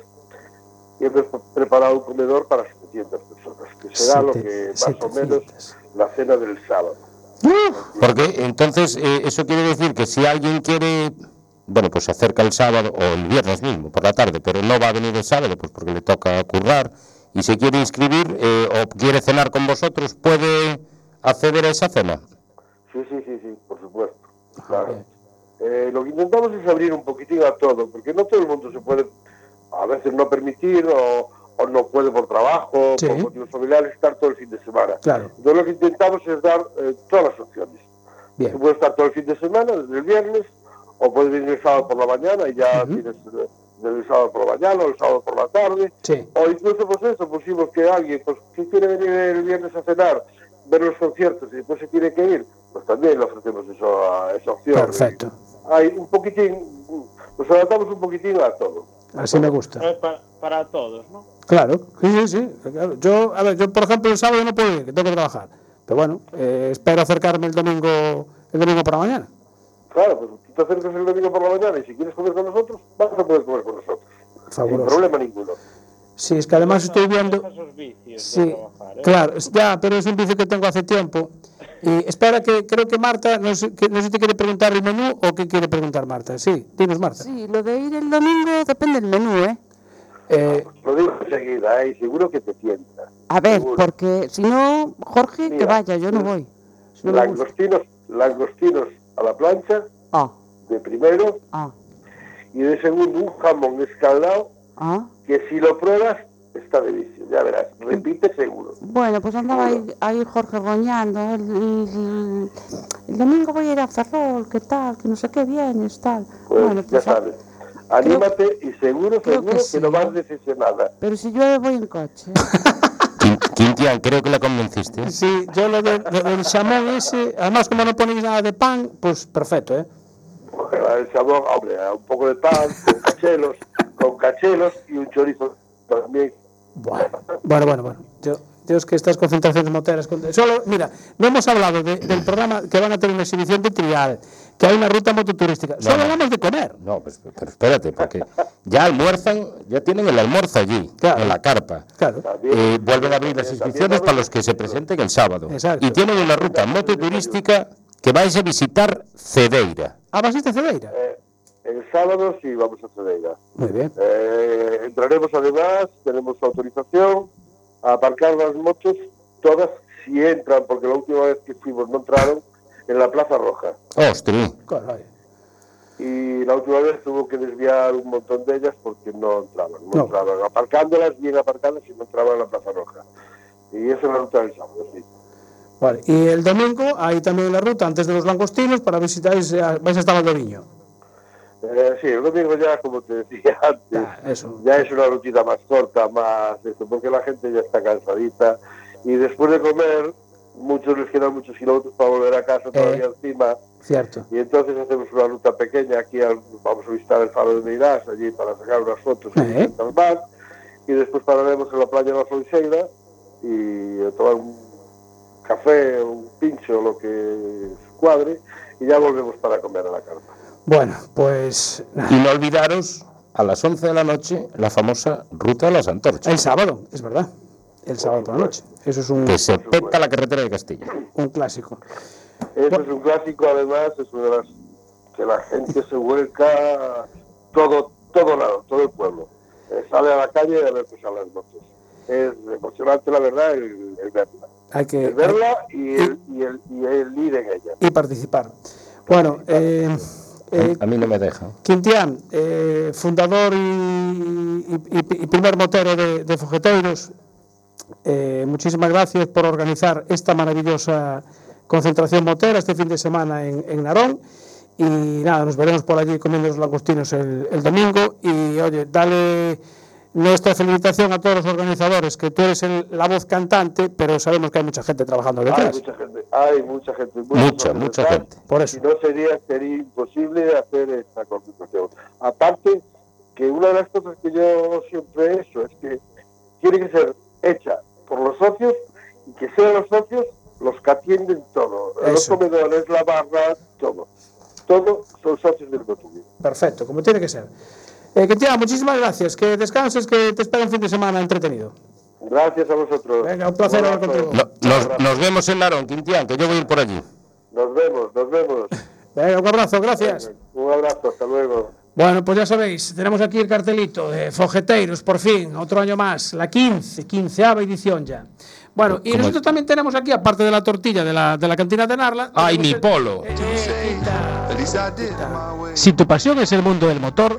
y hemos preparado un comedor para 700 personas, que será lo que más o menos 700. la cena del sábado. Porque entonces eh, eso quiere decir que si alguien quiere, bueno, pues se acerca el sábado o el viernes mismo por la tarde, pero no va a venir el sábado, pues porque le toca currar y se quiere inscribir eh, o quiere cenar con vosotros, puede acceder a esa cena. Sí, sí, sí, sí, por supuesto. Claro. Eh, lo que intentamos es abrir un poquitín a todo, porque no todo el mundo se puede a veces no permitir o, o no puede por trabajo, Sí. por motivos familiares, estar todo el fin de semana. Claro. Entonces lo que intentamos es dar eh, todas las opciones. Bien. Puedes estar todo el fin de semana, desde el viernes, o puedes venir el sábado por la mañana y ya tienes eh, desde el sábado por la mañana o el sábado por la tarde. Sí. O incluso pues eso, pusimos que alguien pues, que quiere venir el viernes a cenar, ver los conciertos y después se tiene que ir, pues también le ofrecemos eso, a- esa opción. Perfecto. Hay un poquitín, nos adaptamos un poquitín a todo. Así me gusta. Eh, pa- para todos, ¿no? Claro, sí, sí, sí. claro. Yo, a ver, yo por ejemplo el sábado no puedo ir, que tengo que trabajar. Pero bueno, eh, espero acercarme el domingo, el domingo por la mañana. Claro, pues tú te acercas el domingo por la mañana y si quieres comer con nosotros, vas a poder comer con nosotros. Sin Fabuloso. problema ninguno. Sí, es que además estoy viendo. Sí, trabajar, ¿eh? claro, ya, pero es un vicio que tengo hace tiempo. Y espera, que creo que Marta, no sé, que, no sé si te quiere preguntar el menú o qué quiere preguntar Marta. Sí, dinos Marta. Sí, lo de ir el domingo depende del menú, ¿eh? Eh, Lo digo enseguida, ¿eh? y seguro que te tienta. A ver, Seguro. porque si no, Jorge, que vaya, yo no voy. Si no. Langostinos, langostinos a la plancha, Ah, de primero, ah, y de segundo un jamón escaldado, ah. Que si lo pruebas, está delicioso, ya verás, repite seguro. Bueno, pues andaba ahí, ahí Jorge goñando. El, el- el domingo voy a ir a Ferrol, ¿qué tal? Que no sé qué vienes, tal. Pues bueno, ya pues, a- sabes, anímate y seguro, seguro que que, sí, no vas decepcionada. Pero si llueve voy en coche. Quintián, creo que la convenciste. sí, yo lo, de- lo del chamón ese, además como no ponéis nada de pan, pues perfecto, ¿eh? Bueno, el sabor, hombre, un poco de pan, con cachelos, con cachelos y un chorizo también. Bueno, bueno, bueno. bueno. Yo, yo es que estas concentraciones moteras... con- Solo, mira, no hemos hablado de- del programa que van a tener una exhibición de trial, que hay una ruta mototurística. Solo no. hablamos de comer. No, pues, pero espérate, porque ya almuerzan, ya tienen el almuerzo allí, Claro. en la carpa. Claro. Eh, vuelven a abrir las inscripciones para los que se presenten el sábado. Exacto. Y tienen una ruta mototurística que vais a visitar Cedeira. ¿Ah, vas a Cedeira? Eh, el sábado sí vamos a Cedeira. Muy bien. Eh, entraremos además, tenemos autorización a aparcar las motos, todas si entran, porque la última vez que fuimos no entraron, en la Plaza Roja. ¡Ostras! Caray. Y la última vez tuvo que desviar un montón de ellas porque no entraban, no, No. entraban, aparcándolas bien aparcadas y no entraban en la Plaza Roja. Y eso es la ruta del sábado, sí. Vale. Y el domingo hay también la ruta antes de los langostinos para visitar, vais a estar al. Eh, sí, el domingo ya, como te decía antes, Ya, es una rutina más corta, más esto, porque la gente ya está cansadita y después de comer, muchos les quedan muchos kilómetros para volver a casa todavía encima Cierto. y entonces hacemos una ruta pequeña aquí, al- vamos a visitar el faro de Meirás allí para sacar unas fotos Eh. y al mar y después pararemos en la playa de la Fonseira y a tomar un café, un pincho, lo que cuadre y ya volvemos para comer a la carpa. Bueno, pues Y no olvidaros, a las 11 de la noche, la famosa Ruta de las Antorchas, el sábado, es verdad. El sábado por la noche. Eso es un, que se peta la carretera de Castilla. un clásico. Eso es un clásico, además, es una de las que la gente se vuelca todo, todo lado, todo el pueblo. Eh, sale a la calle a ver pasar las motos. Es emocionante, la verdad, el, el verla. Hay que El verla y el, y, el, y el ir en ella. y participar. Bueno, eh, eh, A mí no me deja. Quintián, eh, fundador y, y- y- y primer motero de, de Fogeteiros, eh, muchísimas gracias por organizar esta maravillosa concentración motera este fin de semana en, en Narón. Y nada, nos veremos por allí comiendo los langostinos el, el domingo. Y oye, dale nuestra felicitación a todos los organizadores, que tú eres el- la voz cantante, pero sabemos que hay mucha gente trabajando Hay detrás. mucha gente, hay mucha gente. Mucha, mucha gente. Por eso. Si no sería, sería imposible hacer esta concentración. Aparte, que una de las cosas que yo siempre he hecho es que tiene que ser hecha por los socios y que sean los socios los que atienden todo, los comedores, la barra, todo. Todo son socios del Motubi. Perfecto, como tiene que ser. Eh, que tía, muchísimas gracias. Que descanses, que te espera un fin de semana entretenido. Gracias a vosotros. Venga, un placer hablar contigo. No- nos, nos vemos en Narón, Quintián, que yo voy a ir por allí. Nos vemos, nos vemos. Venga, un abrazo, gracias. Un abrazo, hasta luego. Bueno, pues ya sabéis, tenemos aquí el cartelito de Fogeteiros, por fin, otro año más, la 15, quinceava edición ya. Bueno, y nosotros también tenemos aquí, aparte de la tortilla de la, de la cantina de Narla. ¡Ay, mi el- polo! Eh, eh, quita. Si tu pasión es el mundo del motor,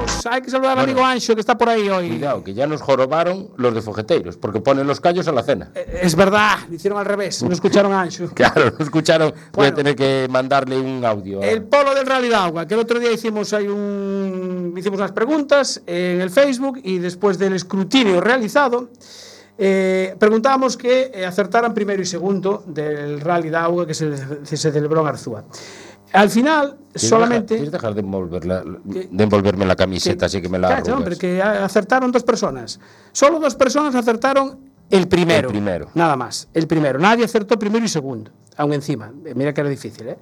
saludamos, hay que saludar al Bueno. amigo Ancho que está por ahí hoy. Cuidado, que ya nos jorobaron los de Fogeteiros, porque ponen los callos a la cena. Eh, Es verdad, lo hicieron al revés, no escucharon a Ancho. Claro, no escucharon. Voy a tener que mandarle un audio. El polo del Rally de Agua, que el otro día hicimos ahí un, hicimos unas preguntas en el Facebook y después del escrutinio realizado, eh, preguntábamos que eh, acertaran primero y segundo del Rally de Agua que se, se celebró en Arzúa. Al final, ¿Quieres solamente... dejar- ¿Quieres dejar de, Que- de envolverme la camiseta así que me la Cállate, hombre, que acertaron dos personas. Solo dos personas acertaron el primero. El primero. Nada más, el primero. Nadie acertó primero y segundo, aún encima. Eh, Mira que era difícil, ¿eh?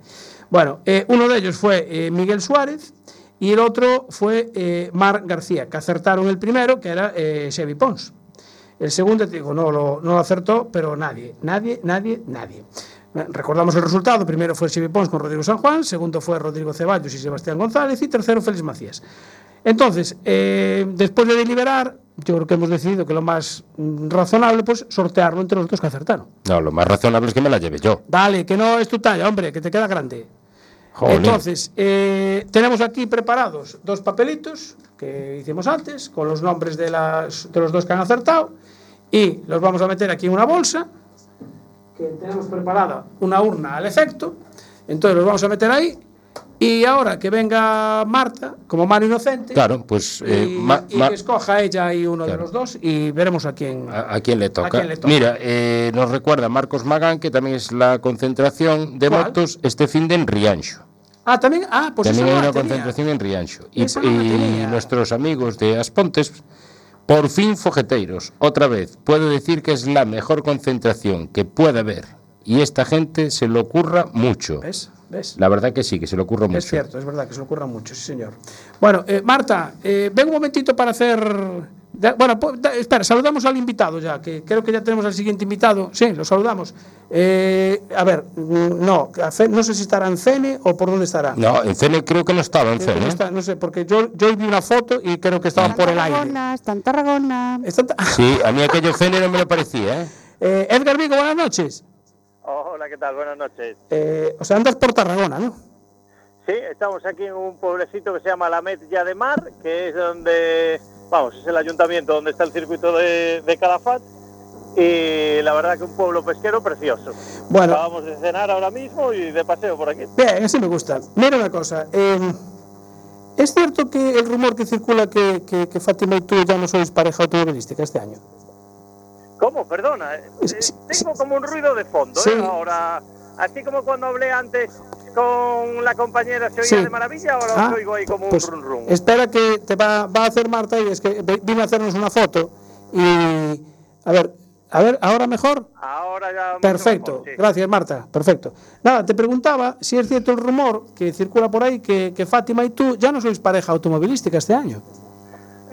Bueno, eh, uno de ellos fue eh, Miguel Suárez y el otro fue eh, Mar García, que acertaron el primero, que era eh, Chevy Pons. El segundo, te digo, no lo, no lo acertó, pero nadie, nadie, nadie, nadie. Recordamos el resultado. Primero fue Chevy Pons con Rodrigo San Juan, segundo fue Rodrigo Ceballos y Sebastián González y tercero Félix Macías. Entonces, eh, después de deliberar, yo creo que hemos decidido que lo más mm, razonable, pues sortearlo entre los dos que acertaron. No, lo más razonable es que me la lleve yo. Dale, que no es tu talla, hombre, que te queda grande. Entonces, eh, tenemos aquí preparados dos papelitos que hicimos antes, con los nombres de, las, de los dos que han acertado, y los vamos a meter aquí en una bolsa, que tenemos preparada una urna al efecto, entonces los vamos a meter ahí, y ahora que venga Marta, como mano inocente, Claro, pues eh, y, ma- y ma- que escoja ella ahí uno Claro. de los dos, y veremos a quién... ¿A, a quién le toca? quién le toca? Mira, eh, nos recuerda Marcos Magán que también es la concentración de ¿Cuál? motos este fin de en Rianxo. Ah, también, ah, pues también hay una tenía. concentración en Rianxo. Y, y nuestros amigos de Aspontes, por fin fogeteiros, otra vez, puedo decir que es la mejor concentración que pueda haber. Y esta gente se le ocurra mucho. ¿Ves? ¿Ves? La verdad que sí, que se le ocurra mucho. Es cierto, es verdad que se le ocurra mucho, sí, señor. Bueno, eh, Marta, eh, ven un momentito para hacer. bueno, espera, saludamos al invitado ya, que creo que ya tenemos al siguiente invitado. Sí, lo saludamos. Eh, a ver, mm, no, no sé si estará en Cene o por dónde estará. No, en Cene creo que no estaba en Cene. no, está, no sé, porque yo, yo vi una foto y creo que estaban por el aire. Tarragona, está en Tarragona. Está en Ta- Sí, a mí aquello Cene no me lo parecía, ¿eh? Eh, Edgar Vigo, buenas noches. Hola, ¿qué tal? Buenas noches. Eh, o sea, andas por Tarragona, ¿no? Sí, estamos aquí en un pueblecito que se llama La Metlla de Mar, que es donde, vamos, es el ayuntamiento donde está el circuito de, de Calafat. Y la verdad que un pueblo pesquero precioso. Bueno. Acabamos de cenar ahora mismo y de paseo por aquí. Bien, así me gusta. Mira una cosa. eh, ¿Es cierto que el rumor que circula que, que, que Fátima y tú ya no sois pareja automovilística este año? ¿Cómo? Perdona. eh, tengo como un ruido de fondo, Sí. ¿eh? Ahora, así como cuando hablé antes con la compañera, ¿se oía Sí. de maravilla? Ahora Ah, os oigo ahí como Pues un run run. espera que te va, va a hacer Marta y es que vino a hacernos una foto y a ver, a ver, ahora mejor. Ahora ya. Perfecto, mejor, sí. gracias Marta, perfecto. Nada, te preguntaba si es cierto el rumor que circula por ahí que, que Fátima y tú ya no sois pareja automovilística este año.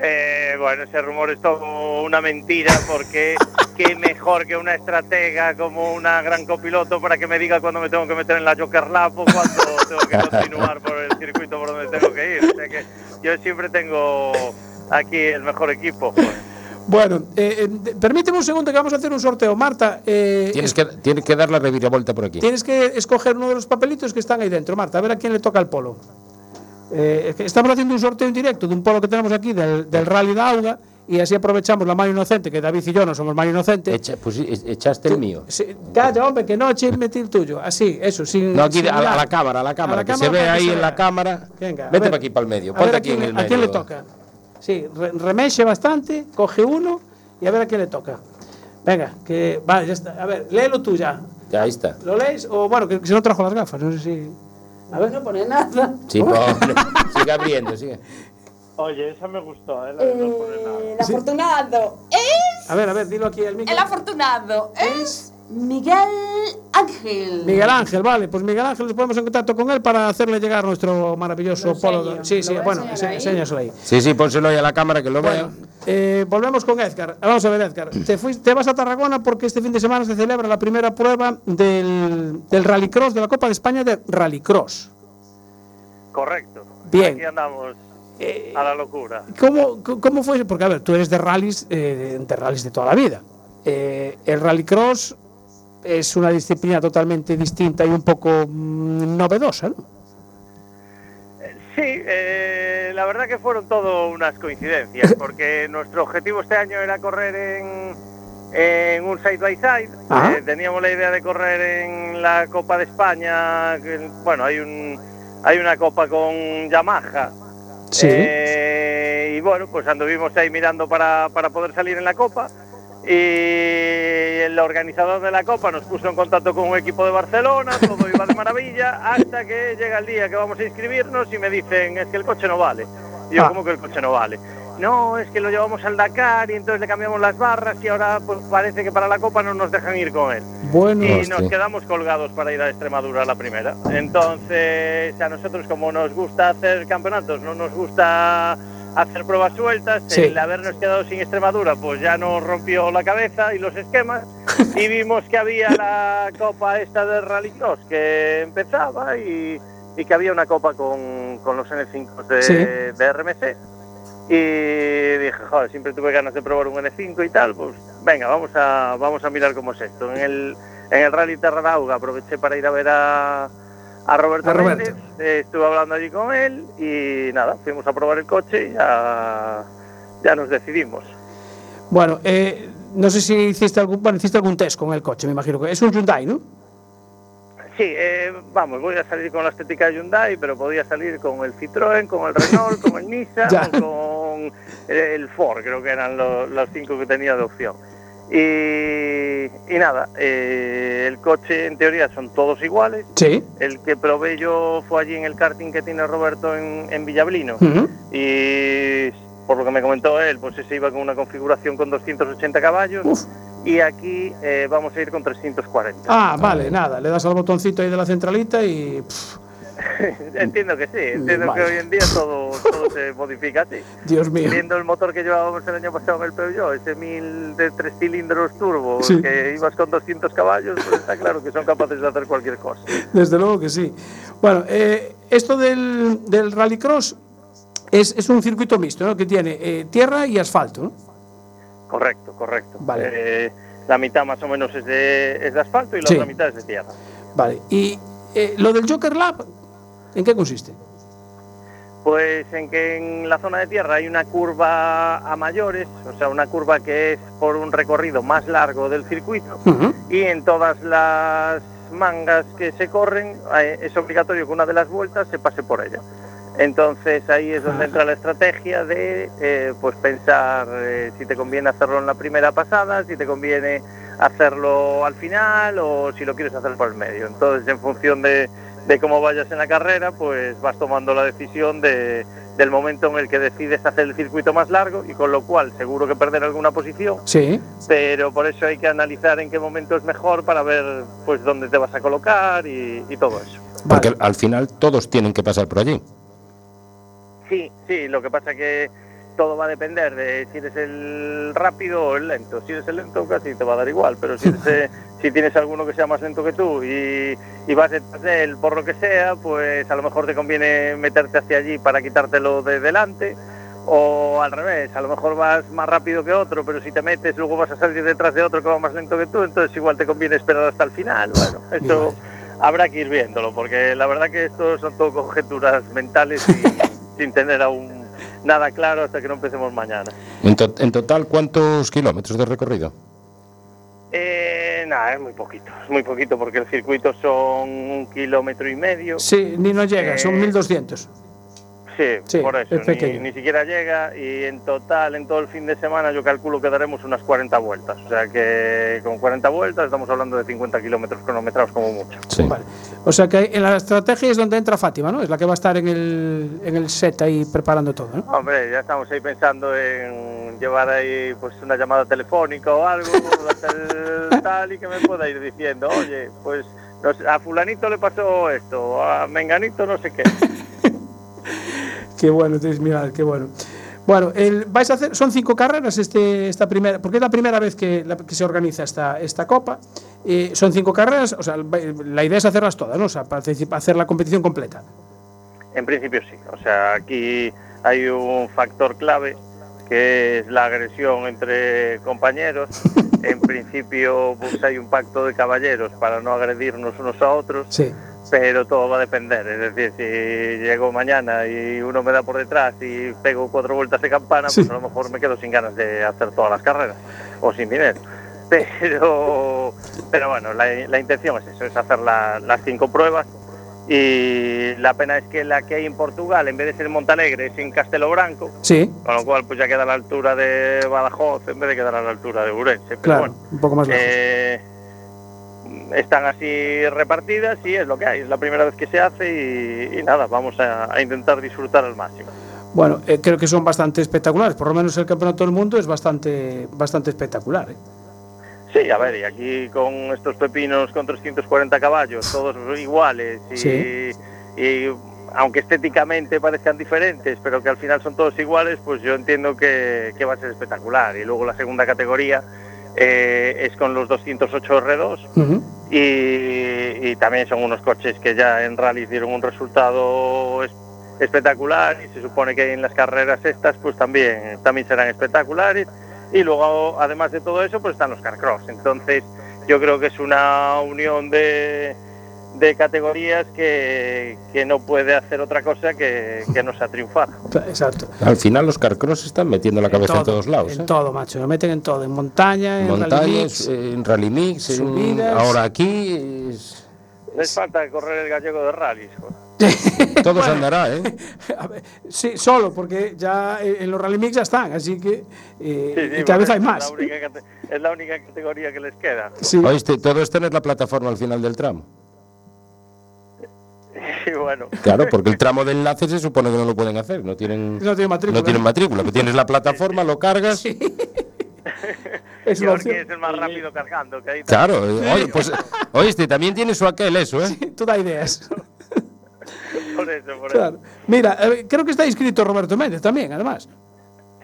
Eh, bueno, ese rumor es todo una mentira porque qué mejor que una estratega como una gran copiloto para que me diga cuándo me tengo que meter en la Joker Lap o cuándo tengo que continuar por el circuito por donde tengo que ir. O sea que yo siempre tengo aquí el mejor equipo. Bueno, eh, eh, permíteme un segundo que vamos a hacer un sorteo. Marta, eh, Tienes que, tienes que dar la reviravuelta por aquí. Tienes que escoger uno de los papelitos que están ahí dentro, Marta, a ver a quién le toca el polo. Eh, es que estamos haciendo un sorteo en directo de un polo que tenemos aquí del, del Rally de Auga y así aprovechamos la mano inocente, que David y yo no somos mano inocente. Echa- pues echaste el mío. Sí, calla, hombre, que no eche metí el tuyo. Así, eso, sin. No, aquí sin a, la- a la cámara, a la cámara, que se cámara ve para que ahí se en la cámara. Venga, a Vete ver- para aquí, para el medio. a ver Ponte a aquí en el medio. ¿A quién le toca? Sí, re- remeche bastante, coge uno y a ver a quién le toca. Venga, que. Vale, ya está. A ver, léelo tú ya. Ya, ahí está. ¿Lo lees? O bueno, que, que se no trajo las gafas, no sé si. A ver, no pone nada. Sí, pobre. sigue abriendo, sigue. Oye, esa me gustó, ¿eh? La de no poner nada. El afortunado es. A ver, a ver, dilo aquí al micro. El afortunado es. Miguel Ángel. Miguel Ángel, vale, pues Miguel Ángel nos ponemos en contacto con él para hacerle llegar nuestro maravilloso Lo polo. Sí, sí, bueno, enséñaselo ahí. Sí, sí, pónselo ahí a la cámara que lo Bueno, vea. eh, volvemos con Edgar. Vamos a ver, Edgar. Te, fuiste, te vas a Tarragona porque este fin de semana se celebra la primera prueba del, del Rallycross, de la Copa de España de Rallycross. Correcto. Bien. Aquí andamos Eh, a la locura. ¿Cómo, ¿Cómo fue? Porque, a ver, tú eres de rallies, eh, de rallies de toda la vida. Eh, el Rallycross es una disciplina totalmente distinta y un poco mm, novedosa, ¿no? Sí, eh, la verdad que fueron todo unas coincidencias, porque nuestro objetivo este año era correr en, en un side by side. Eh, teníamos la idea de correr en la Copa de España. que, bueno, hay un hay una copa con Yamaha. Sí. Eh, y bueno, pues anduvimos ahí mirando para, para poder salir en la Copa. Y el organizador de la Copa nos puso en contacto con un equipo de Barcelona, todo iba de maravilla, hasta que llega el día que vamos a inscribirnos y me dicen, es que el coche no vale. Y yo, Ah. ¿cómo que el coche no vale? No, es que lo llevamos al Dakar y entonces le cambiamos las barras y ahora pues parece que para la Copa no nos dejan ir con él. Bueno, Y nos quedamos colgados para ir a Extremadura a la primera. Entonces, a nosotros como nos gusta hacer campeonatos, no nos gusta hacer pruebas sueltas, Sí. el habernos quedado sin Extremadura, pues ya nos rompió la cabeza y los esquemas. y vimos que había la copa esta de Rallycross que empezaba y, y que había una copa con, con los N5 de, Sí. de RMC. Y dije, joder, siempre tuve ganas de probar un N5 y tal, pues venga, vamos a, vamos a mirar cómo es esto. En el, en el Rally Terranauga aproveché para ir a ver a, a Roberto A Roberto. Méndez, eh, estuve hablando allí con él y nada, fuimos a probar el coche y ya, ya nos decidimos. Bueno, eh, no sé si hiciste algún, bueno, hiciste algún test con el coche, me imagino que es un Hyundai, ¿no? Sí, eh, vamos, voy a salir con la estética de Hyundai, pero podía salir con el Citroën, con el Renault, con el Nissan, con el Ford, creo que eran lo- los cinco que tenía de opción. Y, y nada, eh, el coche en teoría son todos iguales. Sí. El que probé yo fue allí en el karting que tiene Roberto en, en Villablino. Y por lo que me comentó él, pues ese iba con una configuración con 280 caballos. Y aquí eh, vamos a ir con 340. Ah, vale, nada, le das al botoncito ahí de la centralita y... pff, Entiendo que sí, entiendo Vale. que hoy en día todo, todo se modifica así. Dios mío. Viendo el motor que llevábamos el año pasado en el Peugeot, ese 1000 de tres cilindros turbo, Sí. que ibas con 200 caballos, pues está claro que son capaces de hacer cualquier cosa. Desde luego que sí. Bueno, eh, esto del, del Rallycross es, es un circuito mixto, ¿no? Que tiene eh, tierra y asfalto, ¿no? Correcto, correcto. Vale. Eh, la mitad más o menos es de, es de asfalto y la Sí. otra mitad es de tierra. Vale. Y lo del Joker Lab, ¿en qué consiste? Pues en que en la zona de tierra hay una curva a mayores, o sea, una curva que es por un recorrido más largo del circuito. y en todas las mangas que se corren eh, es obligatorio que una de las vueltas se pase por ella. Entonces ahí es donde entra la estrategia de eh, pues pensar eh, si te conviene hacerlo en la primera pasada, si te conviene hacerlo al final o si lo quieres hacer por el medio. Entonces en función de, de cómo vayas en la carrera, pues vas tomando la decisión de, del momento en el que decides hacer el circuito más largo y con lo cual seguro que perder alguna posición Sí. pero por eso hay que analizar en qué momento es mejor para ver pues dónde te vas a colocar y, y todo eso. Porque al final todos tienen que pasar por allí. Sí, sí, lo que pasa que todo va a depender de si eres el rápido o el lento. Si eres el lento casi te va a dar igual, pero si, eres, eh, si tienes alguno que sea más lento que tú y, y vas detrás de él por lo que sea, pues a lo mejor te conviene meterte hacia allí para quitártelo de delante. O al revés, a lo mejor vas más rápido que otro, pero si te metes luego vas a salir detrás de otro que va más lento que tú, entonces igual te conviene esperar hasta el final. Bueno, eso habrá que ir viéndolo, porque la verdad que esto son todo conjeturas mentales y sin tener aún nada claro hasta que no empecemos mañana. En, to- en total, ¿cuántos kilómetros de recorrido? Eh, nada, es muy poquito, es muy poquito porque el circuito son un kilómetro y medio. Sí, ni nos llega, son Eh, 1200. Sí, Sí, por eso, es ni, pequeño. ni siquiera llega y en total, en todo el fin de semana, yo calculo que daremos unas 40 vueltas. O sea que con 40 vueltas estamos hablando de 50 kilómetros cronometrados como mucho. Vale. O sea que en la estrategia es donde entra Fátima, ¿no? Es la que va a estar en el, en el set ahí preparando todo, ¿no? Hombre, ya estamos ahí pensando en llevar ahí pues una llamada telefónica o algo, hacer tal y que me pueda ir diciendo, oye, pues no sé, a fulanito le pasó esto, a menganito no sé qué. Qué bueno, entonces, mira, qué bueno. Bueno, el, vais a hacer, son cinco carreras este, esta primera, porque es la primera vez que, la- que se organiza esta, esta copa. Eh, son cinco carreras, o sea, la idea es hacerlas todas, ¿no? O sea, participar- hacer la competición completa. En principio sí, o sea, aquí hay un factor clave que es la agresión entre compañeros. En principio pues hay un pacto de caballeros para no agredirnos unos a otros. Sí. Pero todo va a depender. Es decir, si llego mañana y uno me da por detrás y pego cuatro vueltas de campana, Sí. pues a lo mejor me quedo sin ganas de hacer todas las carreras o sin dinero. Pero, pero bueno, la, la intención es eso, es hacer la- las cinco pruebas. Y la pena es que la que hay en Portugal, en vez de ser en Montalegre, es en Castelo Branco, Sí, con lo cual pues ya queda a la altura de Badajoz en vez de quedar a la altura de Urense. Pero claro, bueno, un poco más lejos. eh, están así repartidas y es lo que hay. Es la primera vez que se hace y, y nada, vamos a, a intentar disfrutar al máximo. Bueno, eh, creo que son bastante espectaculares, por lo menos el campeonato del mundo es bastante, bastante espectacular. ¿eh? Sí, a ver, y aquí con estos pepinos con 340 caballos, todos iguales y, Sí. y aunque estéticamente parezcan diferentes, pero que al final son todos iguales, pues yo entiendo que, que va a ser espectacular. Y luego la segunda categoría eh, es con los 208 R2, Ujú. y, y también son unos coches que ya en rally dieron un resultado es- espectacular y se supone que en las carreras estas pues también también serán espectaculares. Y luego además de todo eso pues están los carcross. Entonces yo creo que es una unión de, de categorías que, que no puede hacer otra cosa que, que no sea triunfar Exacto. Al final los carcross están metiendo la cabeza en, todo, todos lados. En ¿eh? todo, macho. Lo meten en todo. En montaña, en rally Montañas, mix. eh, en rally mix, en- subidas. ahora aquí, es- les falta correr el gallego de rallies joder. todo se andará, ¿eh? A ver, sí, solo, porque ya en los rally mix ya están, así que eh, Sí, sí, y cada vez hay más. Es la, única, cate- es la única categoría que les queda. Sí. Oíste, todo es tener la plataforma al final del tramo. Bueno, Claro, porque el tramo de enlace se supone que no lo pueden hacer, no tienen, No tiene matrícula. no tienen matrícula. que Tienes la plataforma, lo cargas. Es que opción. es el más rápido cargando. Que ahí Claro, oye, pues, oíste, también tiene su aquel eso, ¿eh? Tú da ideas. Por eso, por Claro. Mira, eh, creo que está inscrito Roberto Méndez también, además.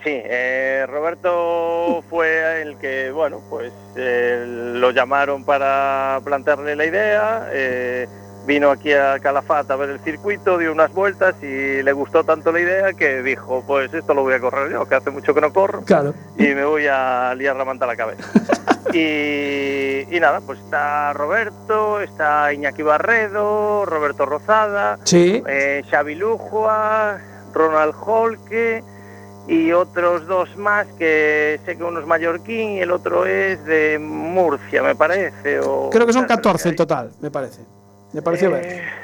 Sí, eh, Roberto fue el que, bueno, pues eh, lo llamaron para plantearle la idea. eh, vino aquí a Calafat a ver el circuito, dio unas vueltas y le gustó tanto la idea que dijo, pues esto lo voy a correr yo, que hace mucho que no corro. Claro. y me voy a liar la manta a la cabeza. y, y nada, pues está Roberto, está Iñaki Barredo, Roberto Rozada, Sí. eh, Xavi Lujua, Ronald Holke y otros dos más que sé que uno es mallorquín y el otro es de Murcia, me parece. O, Creo que son 14 en total, me parece. Me pareció Eh, ver.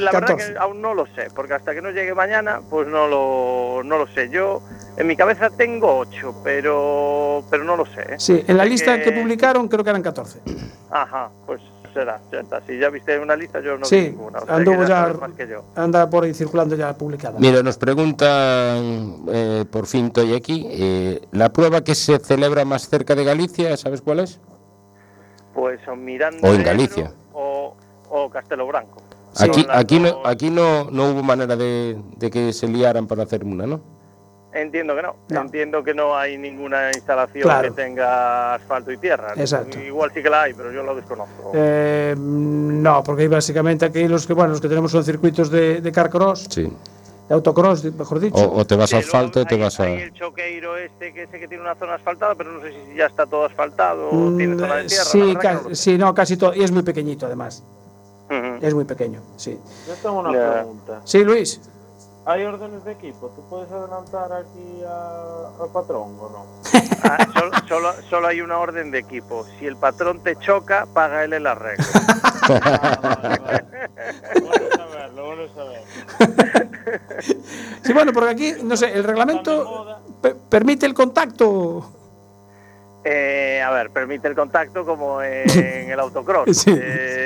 La verdad 14. que aún no lo sé, porque hasta que no llegue mañana, pues no lo, no lo sé. Yo en mi cabeza tengo ocho, pero, pero no lo sé. ¿eh? Sí, en la lista que publicaron creo que eran 14. Ajá, pues será, ya está. Si ya viste una lista, yo no vi sí, ninguna. o sea anduvo ya, sabes más que yo. anda por ahí circulando ya publicada. Mira, nos preguntan, eh, por fin estoy aquí, eh, la prueba que se celebra más cerca de Galicia, ¿sabes cuál es? Pues son Miranda O en Ebro Galicia. O, o Castelo Branco. Aquí, aquí, no, aquí no, no hubo manera de, de que se liaran para hacer una, ¿no? Entiendo que no. No. Entiendo que no hay ninguna instalación Claro. que tenga asfalto y tierra. Exacto. Igual sí que la hay, pero yo lo desconozco. Eh, no, porque básicamente aquí los que bueno los que tenemos son circuitos de, de carcross, Sí. de autocross, mejor dicho. O, o te vas a asfalto o te hay- vas a... hay el choqueiro este que sé que tiene una zona asfaltada, pero no sé si ya está todo asfaltado o Mm, tiene zona de tierra. sí, no sí, no, casi todo. Y es muy pequeñito además. Es muy pequeño, sí. Yo tengo una pregunta. Sí, Luis. Hay órdenes de equipo. ¿Tú puedes adelantar aquí al patrón o no? Ah, solo, solo, solo hay una orden de equipo. Si el patrón te choca, paga él el arreglo. Bueno saberlo, bueno saber. Sí, bueno, porque aquí, no sé, el reglamento pe- permite el contacto. Eh, a ver, permite el contacto como en el autocross. Sí. Eh,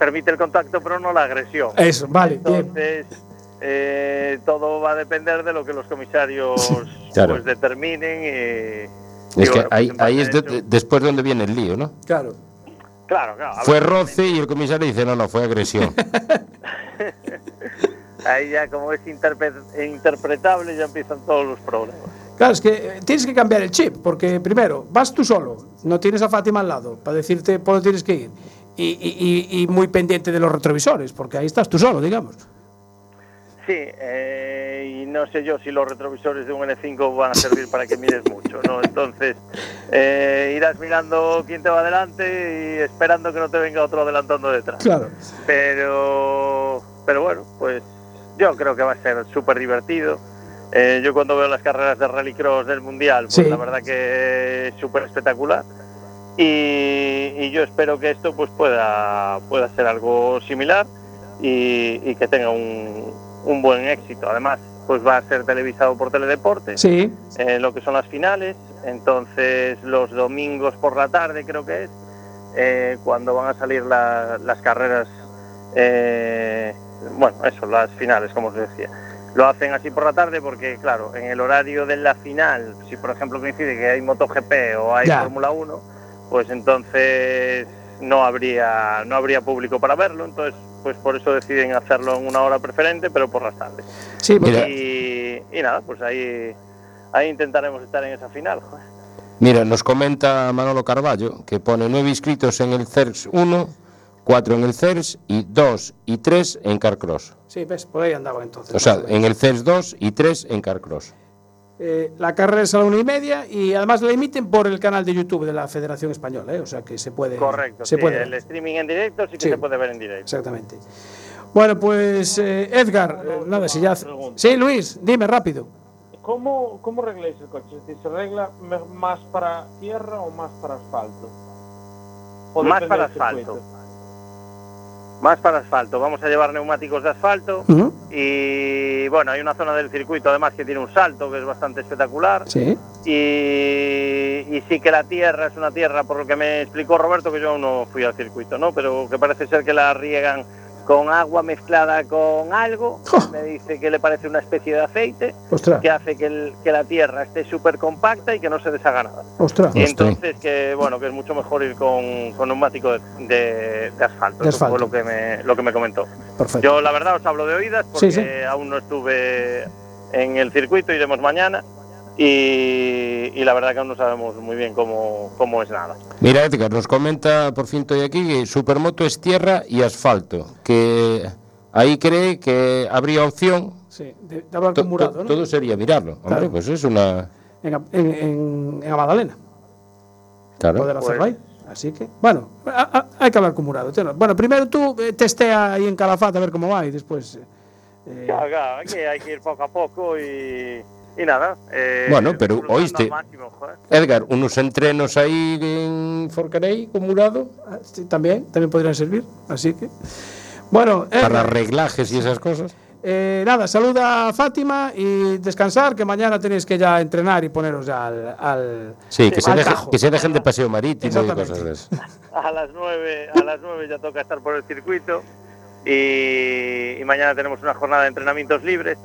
permite el contacto, pero no la agresión. Eso, vale, bien. Entonces, eh, todo va a depender de lo que los comisarios Claro. pues determinen. Y, y Es que bueno, pues, ahí, ahí es de- después donde viene el lío, ¿no? Claro. Claro, claro. Fue ver, roce y el comisario dice, no, no, fue agresión. Ahí ya como es interpre- interpretable ya empiezan todos los problemas. Claro, es que eh, tienes que cambiar el chip, porque primero, vas tú solo, no tienes a Fátima al lado para decirte por dónde tienes que ir. Y, y- y- muy pendiente de los retrovisores, porque ahí estás tú solo, digamos. Sí, eh, y no sé yo si los retrovisores de un N5 van a servir para que mires mucho, ¿no? Entonces, eh, irás mirando quién te va adelante y esperando que no te venga otro adelantando detrás. Claro. Pero, pero bueno, pues yo creo que va a ser súper divertido. Eh, yo cuando veo las carreras de rallycross del Mundial, pues Sí. la verdad que es súper espectacular. Y, y yo espero que esto pues pueda, pueda ser algo similar y, y que tenga un, un buen éxito. Además, pues va a ser televisado por Teledeporte Sí. eh, lo que son las finales. Entonces, los domingos por la tarde, creo que es, eh, cuando van a salir la- las carreras, eh, bueno, eso, las finales, como os decía. Lo hacen así por la tarde porque, claro, en el horario de la final, si por ejemplo coincide que hay MotoGP o hay. Fórmula 1, pues entonces no habría no habría público para verlo. Entonces, pues por eso deciden hacerlo en una hora preferente, pero por las tardes. Sí, porque- y, y nada, pues ahí, ahí intentaremos estar en esa final. joder. Mira, nos comenta Manolo Carballo que pone nueve inscritos en el CERS 1, cuatro en el CERS y dos y tres en Carcross. Sí, ves, por ahí andaba entonces. O sea, en el CERS 2 y tres en Carcross. Eh, la carrera es a la una y media y además la emiten por el canal de YouTube de la Federación Española, ¿eh? o sea que se puede. Correcto, Se sí, puede. el streaming en directo sí que Sí. se puede ver en directo. Exactamente. Bueno, pues eh, Edgar, nada, si ya. Sí, Luis, dime rápido. ¿Cómo, ¿Cómo arregláis el coche? ¿se arregla más para tierra o más para asfalto? ¿O Más para circuito? Más para asfalto. Vamos a llevar neumáticos de asfalto y bueno, hay una zona del circuito además que tiene un salto que es bastante espectacular. Sí. Y, y sí que la tierra es una tierra, por lo que me explicó Roberto, que yo aún no fui al circuito, ¿no? Pero que parece ser que la riegan con agua mezclada con algo. Me dice que le parece una especie de aceite Ostras. que hace que, el- que la tierra esté súper compacta y que no se deshaga nada. Ostras. Y entonces que bueno, que es mucho mejor ir con, con neumático de, de- de asfalto. De Eso fue lo que me, lo que me comentó. Perfecto. Yo la verdad os hablo de oídas porque Sí, sí. aún no estuve en el circuito, iremos mañana. Y, y la verdad que aún no sabemos muy bien cómo, cómo es nada. Mira, Edgar, nos comenta, por fin estoy aquí, que Supermoto es tierra y asfalto. Que ahí cree que habría opción. Sí, de, de hablar con Murado, to- ¿no? Todo sería mirarlo. Hombre, Claro. pues es una. En, en, en, en Magdalena. Claro. Poder hacerlo Pues- ahí. Así que, bueno, a- a- hay que hablar con Murado. Bueno, primero tú eh, testea ahí en Calafate a ver cómo va y después. eh, Claro, claro, hay que, hay que ir poco a poco y, y nada. eh, Bueno, pero oíste. máximo. Edgar, unos entrenos ahí en Forcarey con Murado ah, sí, también, también podrían servir. Así que. Bueno, para reglajes y esas cosas. eh, nada, saluda a Fátima y descansar, que mañana tenéis que ya entrenar y poneros ya al. al Sí, que se, deje- que se dejen de paseo marítimo y cosas de. A las 9, a las 9 ya toca estar por el circuito y, y mañana tenemos una jornada de entrenamientos libres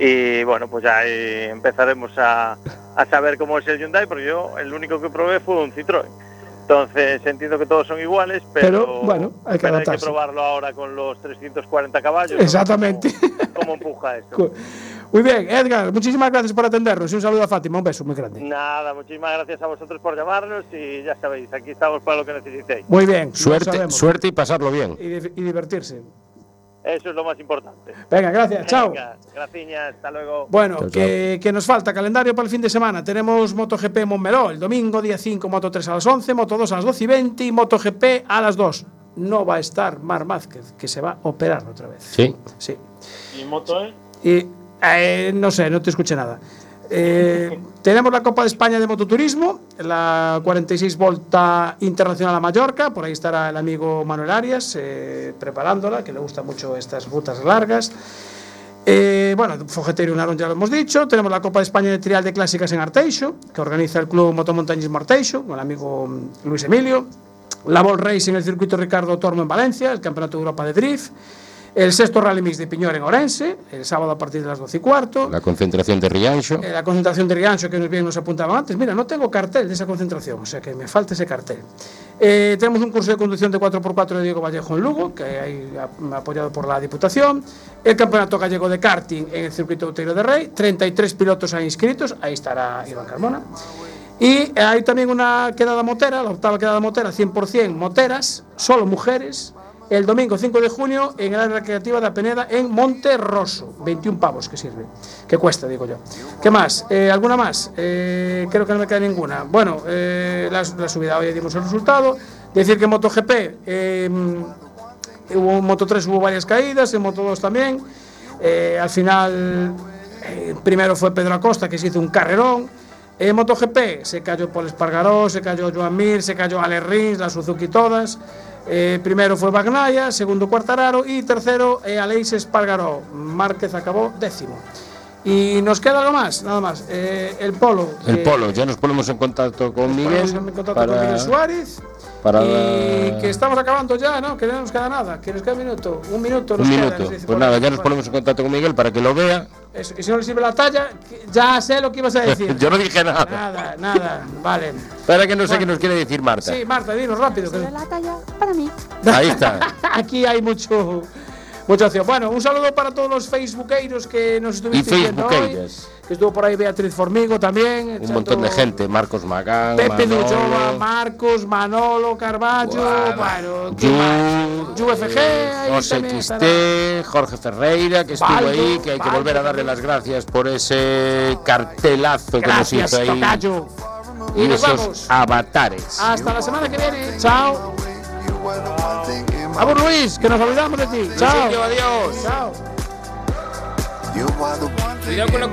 y bueno, pues ya ahí empezaremos a, a saber cómo es el Hyundai, porque yo el único que probé fue un Citroën. Entonces entiendo que todos son iguales, pero, Pero, bueno, hay que pero probarlo ahora con los 340 caballos. Exactamente. ¿Cómo, cómo empuja esto? Muy bien, Edgar, muchísimas gracias por atendernos y un saludo a Fátima, un beso muy grande. Nada, muchísimas gracias a vosotros por llamarnos y ya sabéis, aquí estamos para lo que necesitéis. Muy bien, Suerte, suerte y pasarlo bien. Y divertirse. Eso es lo más importante. Venga, gracias, chao. Venga, gracias, hasta luego. Bueno, Chao, que, que nos falta calendario para el fin de semana. Tenemos MotoGP Montmeló el domingo, día 5, Moto 3 a las 11, Moto 2 a las 12 y 20 y MotoGP a las 2. no va a estar Mar Mázquez, que se va a operar otra vez. Sí. Sí. ¿Y Moto E? Y eh, no sé, no te escuché nada. Eh, tenemos la Copa de España de Mototurismo, la 46 Volta Internacional a Mallorca, por ahí estará el amigo Manuel Arias eh, preparándola, que le gustan mucho estas rutas largas. Eh, bueno, Fogetero y Narón ya lo hemos dicho. Tenemos la Copa de España de Trial de Clásicas en Arteixo, que organiza el Club Motomontañismo Arteixo, con el amigo mm, Luis Emilio. La Ball Race en el circuito Ricardo Tormo en Valencia, el Campeonato de Europa de Drift. El sexto Rally Mix de Piñor en Orense, el sábado a partir de las 12 y cuarto. La concentración de Rianxo. Eh, la concentración de Riancho, que nos bien nos apuntaba antes. Mira, no tengo cartel de esa concentración, o sea que me falta ese cartel. Eh, tenemos un curso de conducción de 4x4 de Diego Vallejo en Lugo, que hay apoyado por la Diputación. El Campeonato Gallego de Karting en el circuito Outeiro de Rey. 33 pilotos hay inscritos, ahí estará Iván Carmona. Y hay también una quedada motera, la octava quedada motera, 100% moteras, solo mujeres, el domingo 5 de junio en el área recreativa de Apeneda en Monte Rosso. 21 pavos que sirve, que cuesta, digo yo. ¿Qué más? Eh, ¿Alguna más? Eh, creo que no me queda ninguna. Bueno, eh, la, la subida hoy dimos el resultado. Decir que en MotoGP, hubo en Moto 3 hubo varias caídas, en Moto 2 también. Al final, primero fue Pedro Acosta, que se hizo un carrerón. En MotoGP se cayó Paul Espargaró, se cayó Joan Mir, se cayó Ale Rins, la Suzuki todas. Eh, primero fue Bagnaya, segundo Quartararo y tercero eh, Aleix Espargaró. Márquez acabó décimo. Y nos queda algo más, nada más. Eh, el polo. El Polo, ya nos ponemos en contacto con Miguel. ponemos en contacto con Miguel Suárez. Para y la- que estamos acabando ya, ¿no? Que no nos queda nada, que nos queda un minuto. Un minuto nos Un queda, minuto. dice Pues nada, ya nos ponemos en contacto con Miguel para que lo vea. Eso, y si no le sirve la talla, ya sé lo que ibas a decir. Yo no dije nada. Nada, nada, vale. Espera que no sé qué nos quiere decir Marta. Sí, Marta, dinos rápido. que- La talla para mí. Ahí está. Aquí hay mucho, mucha opción. Bueno, un saludo para todos los facebookeiros que nos Y estuviste viendo hoy. Que estuvo por ahí Beatriz Formigo también. Un montón de gente. Marcos Magán, Pepe Duchoa, Marcos, Manolo, Carballo, bueno, UFG, ahí José. Quisté, Jorge Ferreira, que estuvo ahí, que hay que volver a darle las gracias por ese cartelazo que nos Gracias, hizo ahí. Y esos avatares. Hasta la semana que viene. Chao. Vamos, Luis, que nos olvidamos de ti. Chao. adiós. Chao. Cuidado con la.